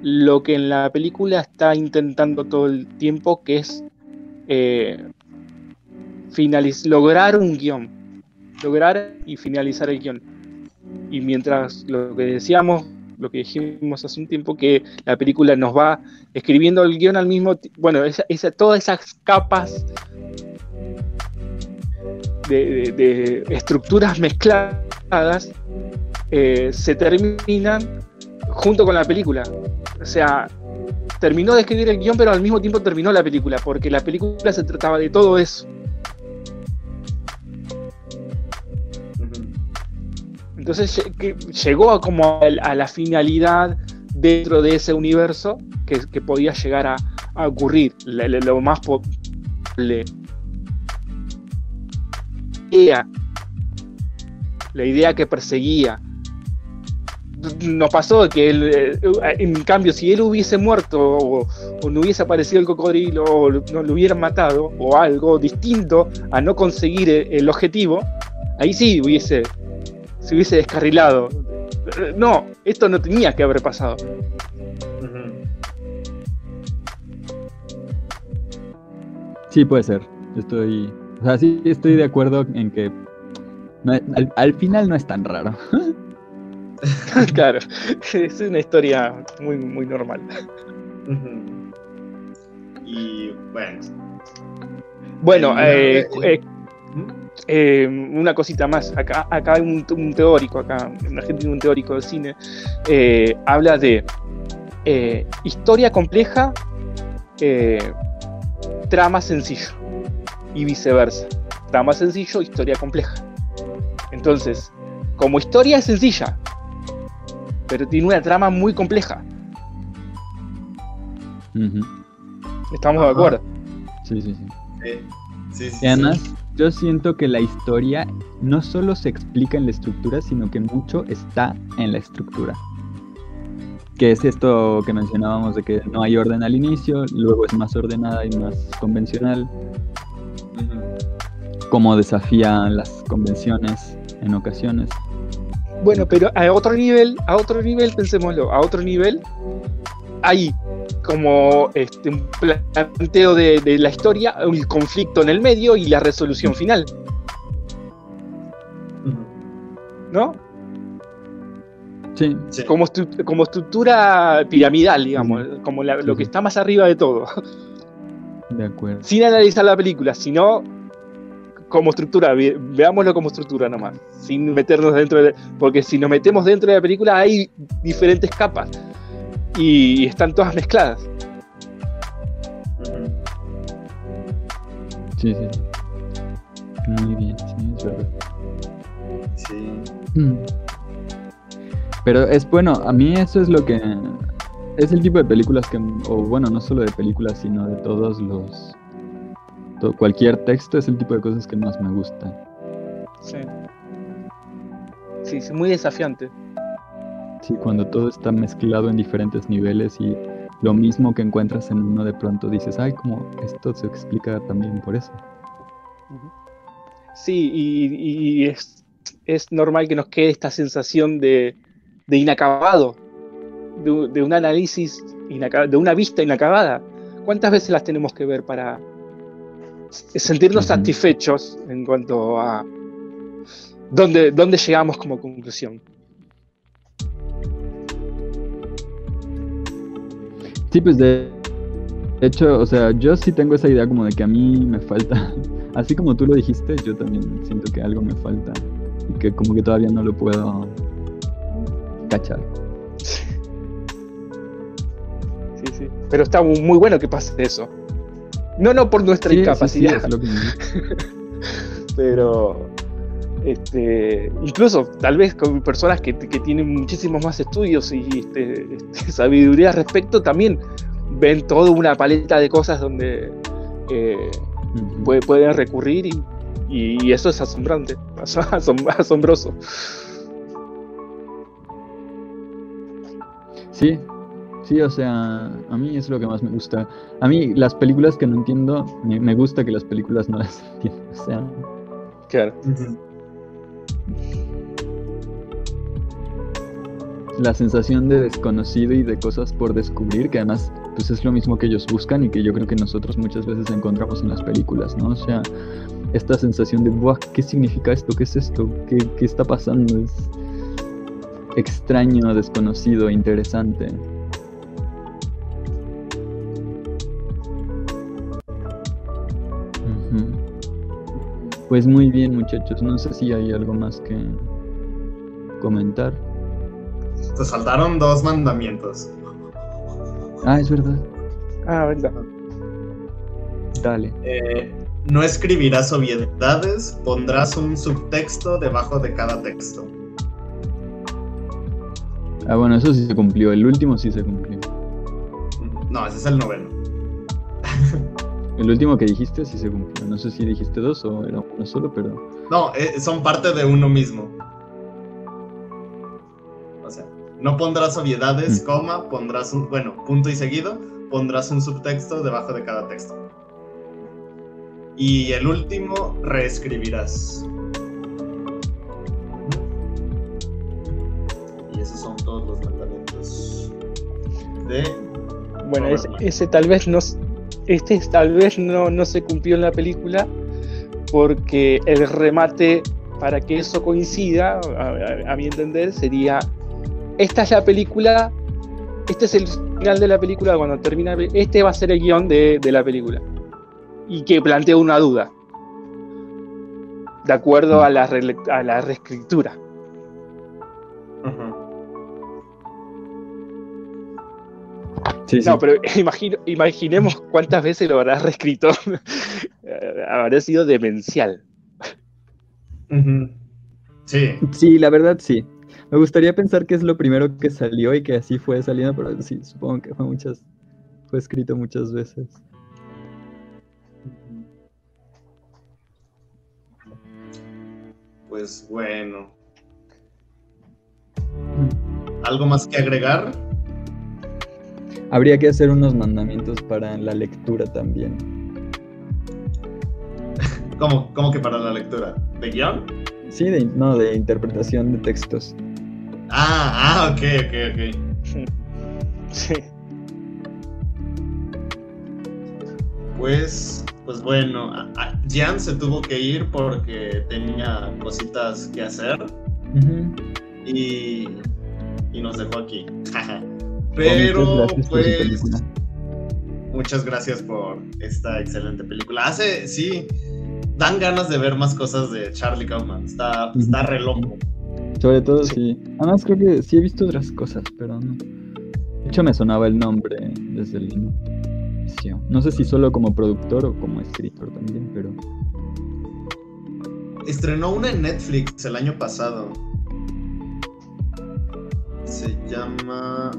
lo que en la película está intentando todo el tiempo, que es eh, lograr un guion. Lograr y finalizar el guion. Y mientras lo que decíamos, lo que dijimos hace un tiempo, que la película nos va escribiendo el guion al mismo tiempo, bueno, todas esas capas de- de estructuras mezcladas eh, se terminan junto con la película. O sea, terminó de escribir el guion, pero al mismo tiempo terminó la película, porque la película se trataba de todo eso. Entonces que llegó como a la finalidad dentro de ese universo que, podía llegar a, ocurrir. Lo más posible. La idea que perseguía. Nos pasó que él, eh, en cambio, si él hubiese muerto o, no hubiese aparecido el cocodrilo o no lo hubieran matado o algo distinto a no conseguir el- el objetivo, ahí sí hubiese se hubiese descarrilado. No, esto no tenía que haber pasado. Sí, puede ser. Estoy. O sea, sí estoy de acuerdo en que. no al, al final no es tan raro. claro, es una historia muy, muy normal. Y bueno. Bueno, Eh, eh, eh, Ujú. Eh, una cosita más. Acá, acá hay un, un teórico, acá en Argentina un teórico de cine, eh, habla de eh, historia compleja, eh, trama sencillo y viceversa. Trama sencillo, historia compleja. Entonces, como historia es sencilla, pero tiene una trama muy compleja. ¿Estamos de acuerdo? Sí, sí, sí. Eh, sí, sí, sí. Yo siento que la historia no solo se explica en la estructura, sino que mucho está en la estructura. Que es esto que mencionábamos de que no hay orden al inicio, luego es más ordenada y más convencional, Ujú. como desafía las convenciones en ocasiones. Bueno, pero a otro nivel, a otro nivel, pensémoslo, a otro nivel, hay como este, un planteo de, de la historia, el conflicto en el medio y la resolución final, Ujú. ¿no? Sí, Sí. Como, estru- como estructura piramidal, digamos, como la- lo que está más arriba de todo, de acuerdo. sin analizar la película, sino como estructura, ve- veámoslo como estructura nomás, sin meternos dentro de... Porque si nos metemos dentro de la película hay diferentes capas y están todas mezcladas. Sí, sí. Muy bien, sí, es verdad. Sí. Mm. Pero es bueno, a mí eso es lo que es el tipo de películas que, o bueno, no solo de películas, sino de todos los, to- cualquier texto es el tipo de cosas que más me gustan. Sí. Sí, es muy desafiante. Sí, cuando todo está mezclado en diferentes niveles y lo mismo que encuentras en uno de pronto dices, ay, como esto se explica también por eso. Sí, y, y es, es normal que nos quede esta sensación de, de inacabado, de, de un análisis, inaca- de una vista inacabada. ¿Cuántas veces las tenemos que ver para sentirnos satisfechos en cuanto a dónde, dónde llegamos como conclusión? Sí, pues de, hecho, o sea, yo sí tengo esa idea como de que a mí me falta, así como tú lo dijiste, yo también siento que algo me falta y que como que todavía no lo puedo cachar. Sí, sí. Pero está mu- muy bueno que pase eso. No, no por nuestra Sí, sí, sí, incapacidad. es lo que- pero este, incluso tal vez con personas que, que tienen muchísimos más estudios y este, este, sabiduría al respecto también ven toda una paleta de cosas donde eh, puede- pueden recurrir y, y eso es asombrante, asom- asombroso. Sí, sí, o sea, a mí es lo que más me gusta. A mí las películas que no entiendo, me, me gusta que las películas no las entiendo. O sea, Claro. La sensación de desconocido y de cosas por descubrir, que además pues es lo mismo que ellos buscan y que yo creo que nosotros muchas veces encontramos en las películas, ¿no? O sea, esta sensación de, Buah, ¿qué significa esto? ¿Qué es esto? ¿Qué, qué está pasando? Es extraño, desconocido, interesante. Pues muy bien, muchachos. No sé si hay algo más que comentar. Te saltaron dos mandamientos. Ah, es verdad. Ah, verdad. Dale. Eh, no escribirás obviedades, pondrás un subtexto debajo de cada texto. Ah, bueno, eso sí se cumplió. El último sí se cumplió. No, ese es el noveno. El último que dijiste sí se cumplió. No sé si dijiste dos o era uno solo, pero. No, eh, son parte de uno mismo. O sea, no pondrás obviedades, Mm. coma, pondrás un, bueno, punto y seguido, pondrás un subtexto debajo de cada texto. Y el último, reescribirás. Y esos son todos los mandamientos de Bueno, ese, tal vez no, este tal vez no, no se cumplió en la película porque el remate para que eso coincida, a, mi entender, sería esta es la película, este es el final de la película cuando termina, este va a ser el guion de, de la película y que plantea una duda de acuerdo a la, a la reescritura. Sí, sí. No, pero imagino, imaginemos cuántas veces lo habrá reescrito. habrá sido demencial. Sí. Sí, la verdad sí. Me gustaría pensar que es lo primero que salió y que así fue saliendo, pero sí, supongo que fue muchas, fue escrito muchas veces. Pues bueno. ¿Algo más que agregar? Habría que hacer unos mandamientos para la lectura también. ¿Cómo, cómo que para la lectura? ¿De guion? Sí, de, no, de interpretación de textos. Ah, ah, ok, ok, ok. Sí. Pues, pues bueno, a- a- Jan se tuvo que ir porque tenía cositas que hacer y, y nos dejó aquí. Pero, gracias pues, muchas gracias por esta excelente película. Hace, sí, dan ganas de ver más cosas de Charlie Kaufman. Está, está re loco. Sobre todo sí. Además creo que sí he visto otras cosas, pero no. De hecho me sonaba el nombre desde el inicio. No sé si solo como productor o como escritor también, pero... Estrenó una en Netflix el año pasado. Se llama.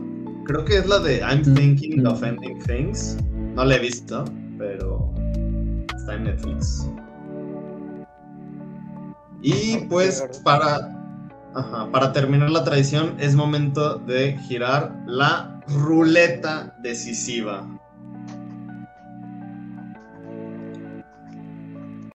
Creo que es la de I'm Mm, Thinking mm. of Ending Things. No la he visto, pero está en Netflix. Y pues para. ajá, para terminar la tradición, es momento de girar la ruleta decisiva.